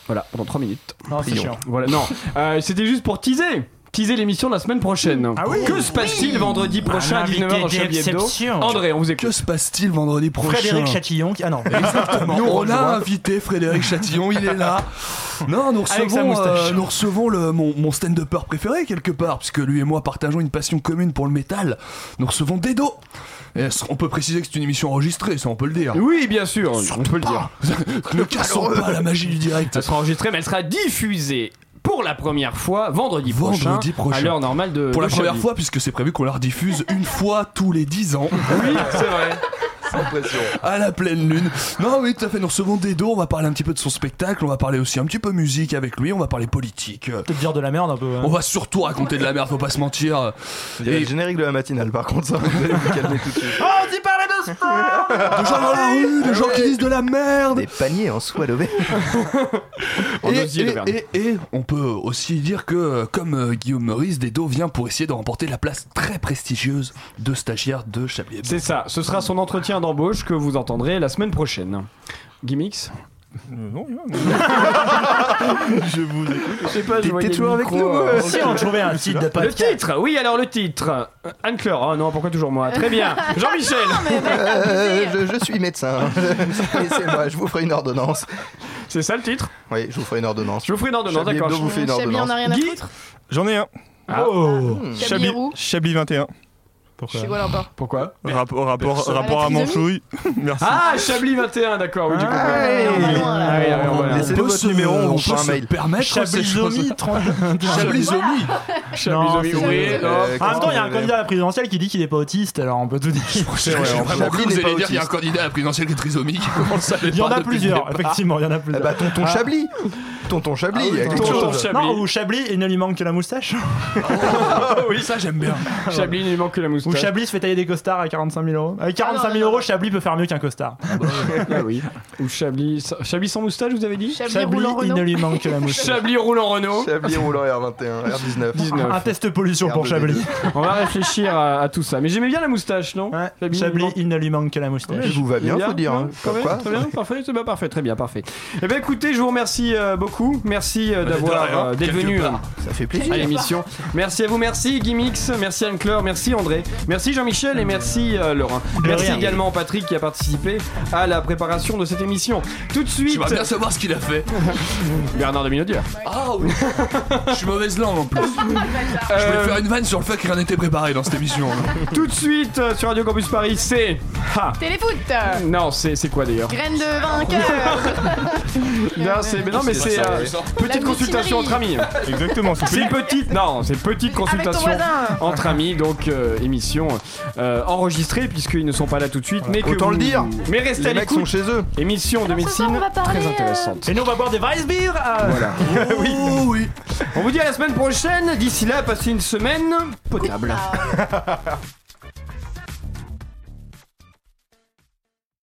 Speaker 1: Voilà, pendant 3 minutes.
Speaker 3: Non, c'est chiant.
Speaker 1: Voilà, non. Euh, C'était juste pour teaser. Teaser l'émission de la semaine prochaine.
Speaker 3: Ah oui.
Speaker 1: Que se passe-t-il vendredi prochain à 19h dans Chablis Hebdo
Speaker 3: d'exception.
Speaker 1: André, on vous écoute.
Speaker 5: Que se passe-t-il vendredi prochain
Speaker 3: Frédéric Chatillon qui... Ah non.
Speaker 5: Nous, on a invité Frédéric Chatillon, il est là. Non, nous
Speaker 3: Avec sa
Speaker 5: recevons,
Speaker 3: moustache.
Speaker 5: euh, nous recevons le, mon, mon stand-upper préféré quelque part, puisque lui et moi partageons une passion commune pour le métal. Nous recevons Dedo. Et on peut préciser que c'est une émission enregistrée, ça on peut le dire.
Speaker 1: Oui, bien sûr, on peut le dire.
Speaker 5: ne cassons pas la magie du direct.
Speaker 1: Elle sera enregistrée, mais elle sera diffusée pour la première fois vendredi,
Speaker 5: Vendredi prochain.
Speaker 1: à l'heure normale de
Speaker 5: Pour la première
Speaker 1: Chablis.
Speaker 5: fois, puisque c'est prévu qu'on la rediffuse une fois tous les 10 ans.
Speaker 1: Oui, c'est vrai.
Speaker 2: Sans pression.
Speaker 5: à la pleine lune. Non, oui, tout à fait. Nous recevons Dedo. On va parler un petit peu de son spectacle. On va parler aussi un petit peu musique avec lui. On va parler politique.
Speaker 3: Peut-être dire de la merde un peu. hein.
Speaker 5: On va surtout raconter de la merde, faut pas se mentir.
Speaker 2: Il y a
Speaker 5: Et-
Speaker 2: le générique de la matinale par contre, ça. Vous allez vous calmer tout de suite.
Speaker 3: Oh, on dit sport
Speaker 5: Des gens dans la rue, des gens qui disent de la merde.
Speaker 2: Des paniers en soie levée.
Speaker 1: En
Speaker 5: Et,
Speaker 1: osier de
Speaker 5: et-
Speaker 1: Verne.
Speaker 5: et- et on peut aussi dire que, comme euh, Guillaume Meurice, Dedo vient pour essayer de remporter la place très prestigieuse de stagiaire de Chablis Hebdo.
Speaker 1: C'est ça, ce sera son entretien d'embauche que vous entendrez la semaine prochaine. Gimmicks
Speaker 6: non,
Speaker 2: Je vous écoute.
Speaker 1: Je sais pas, je voyais
Speaker 2: toujours
Speaker 1: le
Speaker 2: avec nous,
Speaker 1: euh,
Speaker 2: euh,
Speaker 3: Si on trouvait un titre de
Speaker 1: Le
Speaker 3: podcast.
Speaker 1: titre, oui, alors le titre. Anne-Claire, oh non, pourquoi toujours moi Très bien. Jean-Michel
Speaker 2: Euh, je, je suis médecin. Laissez-moi, je vous ferai une ordonnance.
Speaker 1: C'est ça le titre
Speaker 2: Oui, je vous ferai une ordonnance.
Speaker 1: Je vous ferai une ordonnance,
Speaker 2: Chablis
Speaker 1: d'accord.
Speaker 2: Hebdo vous fait une
Speaker 7: Chablis, on
Speaker 2: ordonnance.
Speaker 7: a rien à
Speaker 1: Guy
Speaker 7: foutre.
Speaker 6: J'en ai un.
Speaker 1: Ah.
Speaker 3: Oh
Speaker 7: Chablis.
Speaker 6: Chablis 21.
Speaker 3: Pourquoi
Speaker 1: Pourquoi
Speaker 6: Rapport, rapport, rapport à Manchouille. Merci.
Speaker 1: Ah, Chablis 21, d'accord, oui, du coup.
Speaker 2: Laissez-nous votre numéro, on vous fera
Speaker 5: peut
Speaker 2: un
Speaker 5: se
Speaker 2: mail.
Speaker 3: Chablizomi,
Speaker 5: choses.
Speaker 3: 30.
Speaker 5: Chablizomi.
Speaker 1: Chablis, oui, non.
Speaker 2: Euh,
Speaker 3: En même temps, il y a un candidat à la présidentielle qui dit qu'il est pas autiste, alors on peut tout dire.
Speaker 5: Vraiment
Speaker 2: Chablis
Speaker 5: cru
Speaker 2: n'est
Speaker 5: vous
Speaker 2: pas
Speaker 5: allez dire qu'il y a un candidat à la présidentielle qui est trisomique.
Speaker 3: Il y en a plusieurs, effectivement, il y en a plusieurs.
Speaker 2: bah, tonton
Speaker 3: Ah.
Speaker 2: Chablis. Tonton Chablis,
Speaker 1: Ah oui,
Speaker 2: il y a quelque
Speaker 1: tonton
Speaker 2: chose.
Speaker 1: Chablis.
Speaker 3: Non, ou Chablis, il ne lui manque que la moustache.
Speaker 5: Oui, ça j'aime bien.
Speaker 1: Chablis, il lui manque que la
Speaker 3: Ou
Speaker 1: moustache.
Speaker 3: Chablis se fait tailler des costards à 45 000 euros. Avec 45 000
Speaker 7: non,
Speaker 3: euros,
Speaker 7: non.
Speaker 3: Chablis peut faire mieux qu'un costard.
Speaker 1: Ah oui. Ou Chablis. Chablis sans moustache, vous avez dit
Speaker 7: Chablis
Speaker 3: Chablis,
Speaker 7: roulant
Speaker 3: il ne
Speaker 7: Renault.
Speaker 3: lui manque que la moustache.
Speaker 1: Chablis roulant Renault.
Speaker 2: Chablis roulant R21, R19.
Speaker 1: 19.
Speaker 3: Un test pollution pour
Speaker 2: R2D2.
Speaker 3: Chablis.
Speaker 1: On va réfléchir à, à tout ça. Mais j'aimais bien la moustache, non
Speaker 3: Ouais,
Speaker 1: Chablis,
Speaker 3: Chablis,
Speaker 1: il
Speaker 3: ne lui manque que la moustache.
Speaker 2: Je vous va bien, faut dire. hein.
Speaker 1: Très bien, parfait, c'est bien, parfait, très bien, parfait. Eh bien écoutez, je vous remercie euh, beaucoup. Merci euh, d'avoir euh, d'être venu
Speaker 5: part.
Speaker 1: euh,
Speaker 2: Ça fait plaisir.
Speaker 1: à l'émission. Merci à vous, merci Gimmix, merci Anne-Claire, merci André, merci Jean-Michel et merci euh, Laurent. Merci
Speaker 3: rien.
Speaker 1: également Patrick qui a participé à la préparation de cette émission. Tout de suite,
Speaker 5: J'aimerais bien savoir ce qu'il a fait.
Speaker 1: Bernard de Minaudière.
Speaker 5: Ah oui. Je suis mauvaise langue en plus. Je voulais
Speaker 1: Euh,
Speaker 5: faire une vanne sur le fait que rien n'était préparé dans cette émission.
Speaker 1: Tout de suite euh, sur Radio Campus Paris, c'est. Ah,
Speaker 7: Téléfoot
Speaker 1: non, c'est c'est quoi d'ailleurs?
Speaker 7: Graine de vainqueur
Speaker 1: Non, c'est mais non, mais c'est euh, petite
Speaker 7: La
Speaker 1: consultation entre amis.
Speaker 6: Exactement, c'est
Speaker 1: petite, non, c'est petite consultation entre amis, donc euh, émission euh, enregistrée puisqu'ils ne sont pas là tout de suite, mais que
Speaker 2: Autant le dire.
Speaker 1: Mais restez à
Speaker 2: Les mecs sont chez eux.
Speaker 1: Émission de médecine
Speaker 7: on va parler,
Speaker 1: très
Speaker 7: euh,
Speaker 1: intéressante.
Speaker 3: Et nous, on va boire des Weissbier. euh,
Speaker 1: Voilà.
Speaker 5: oui. oui.
Speaker 1: On vous dit à la semaine prochaine. D'ici là, passez une semaine potable.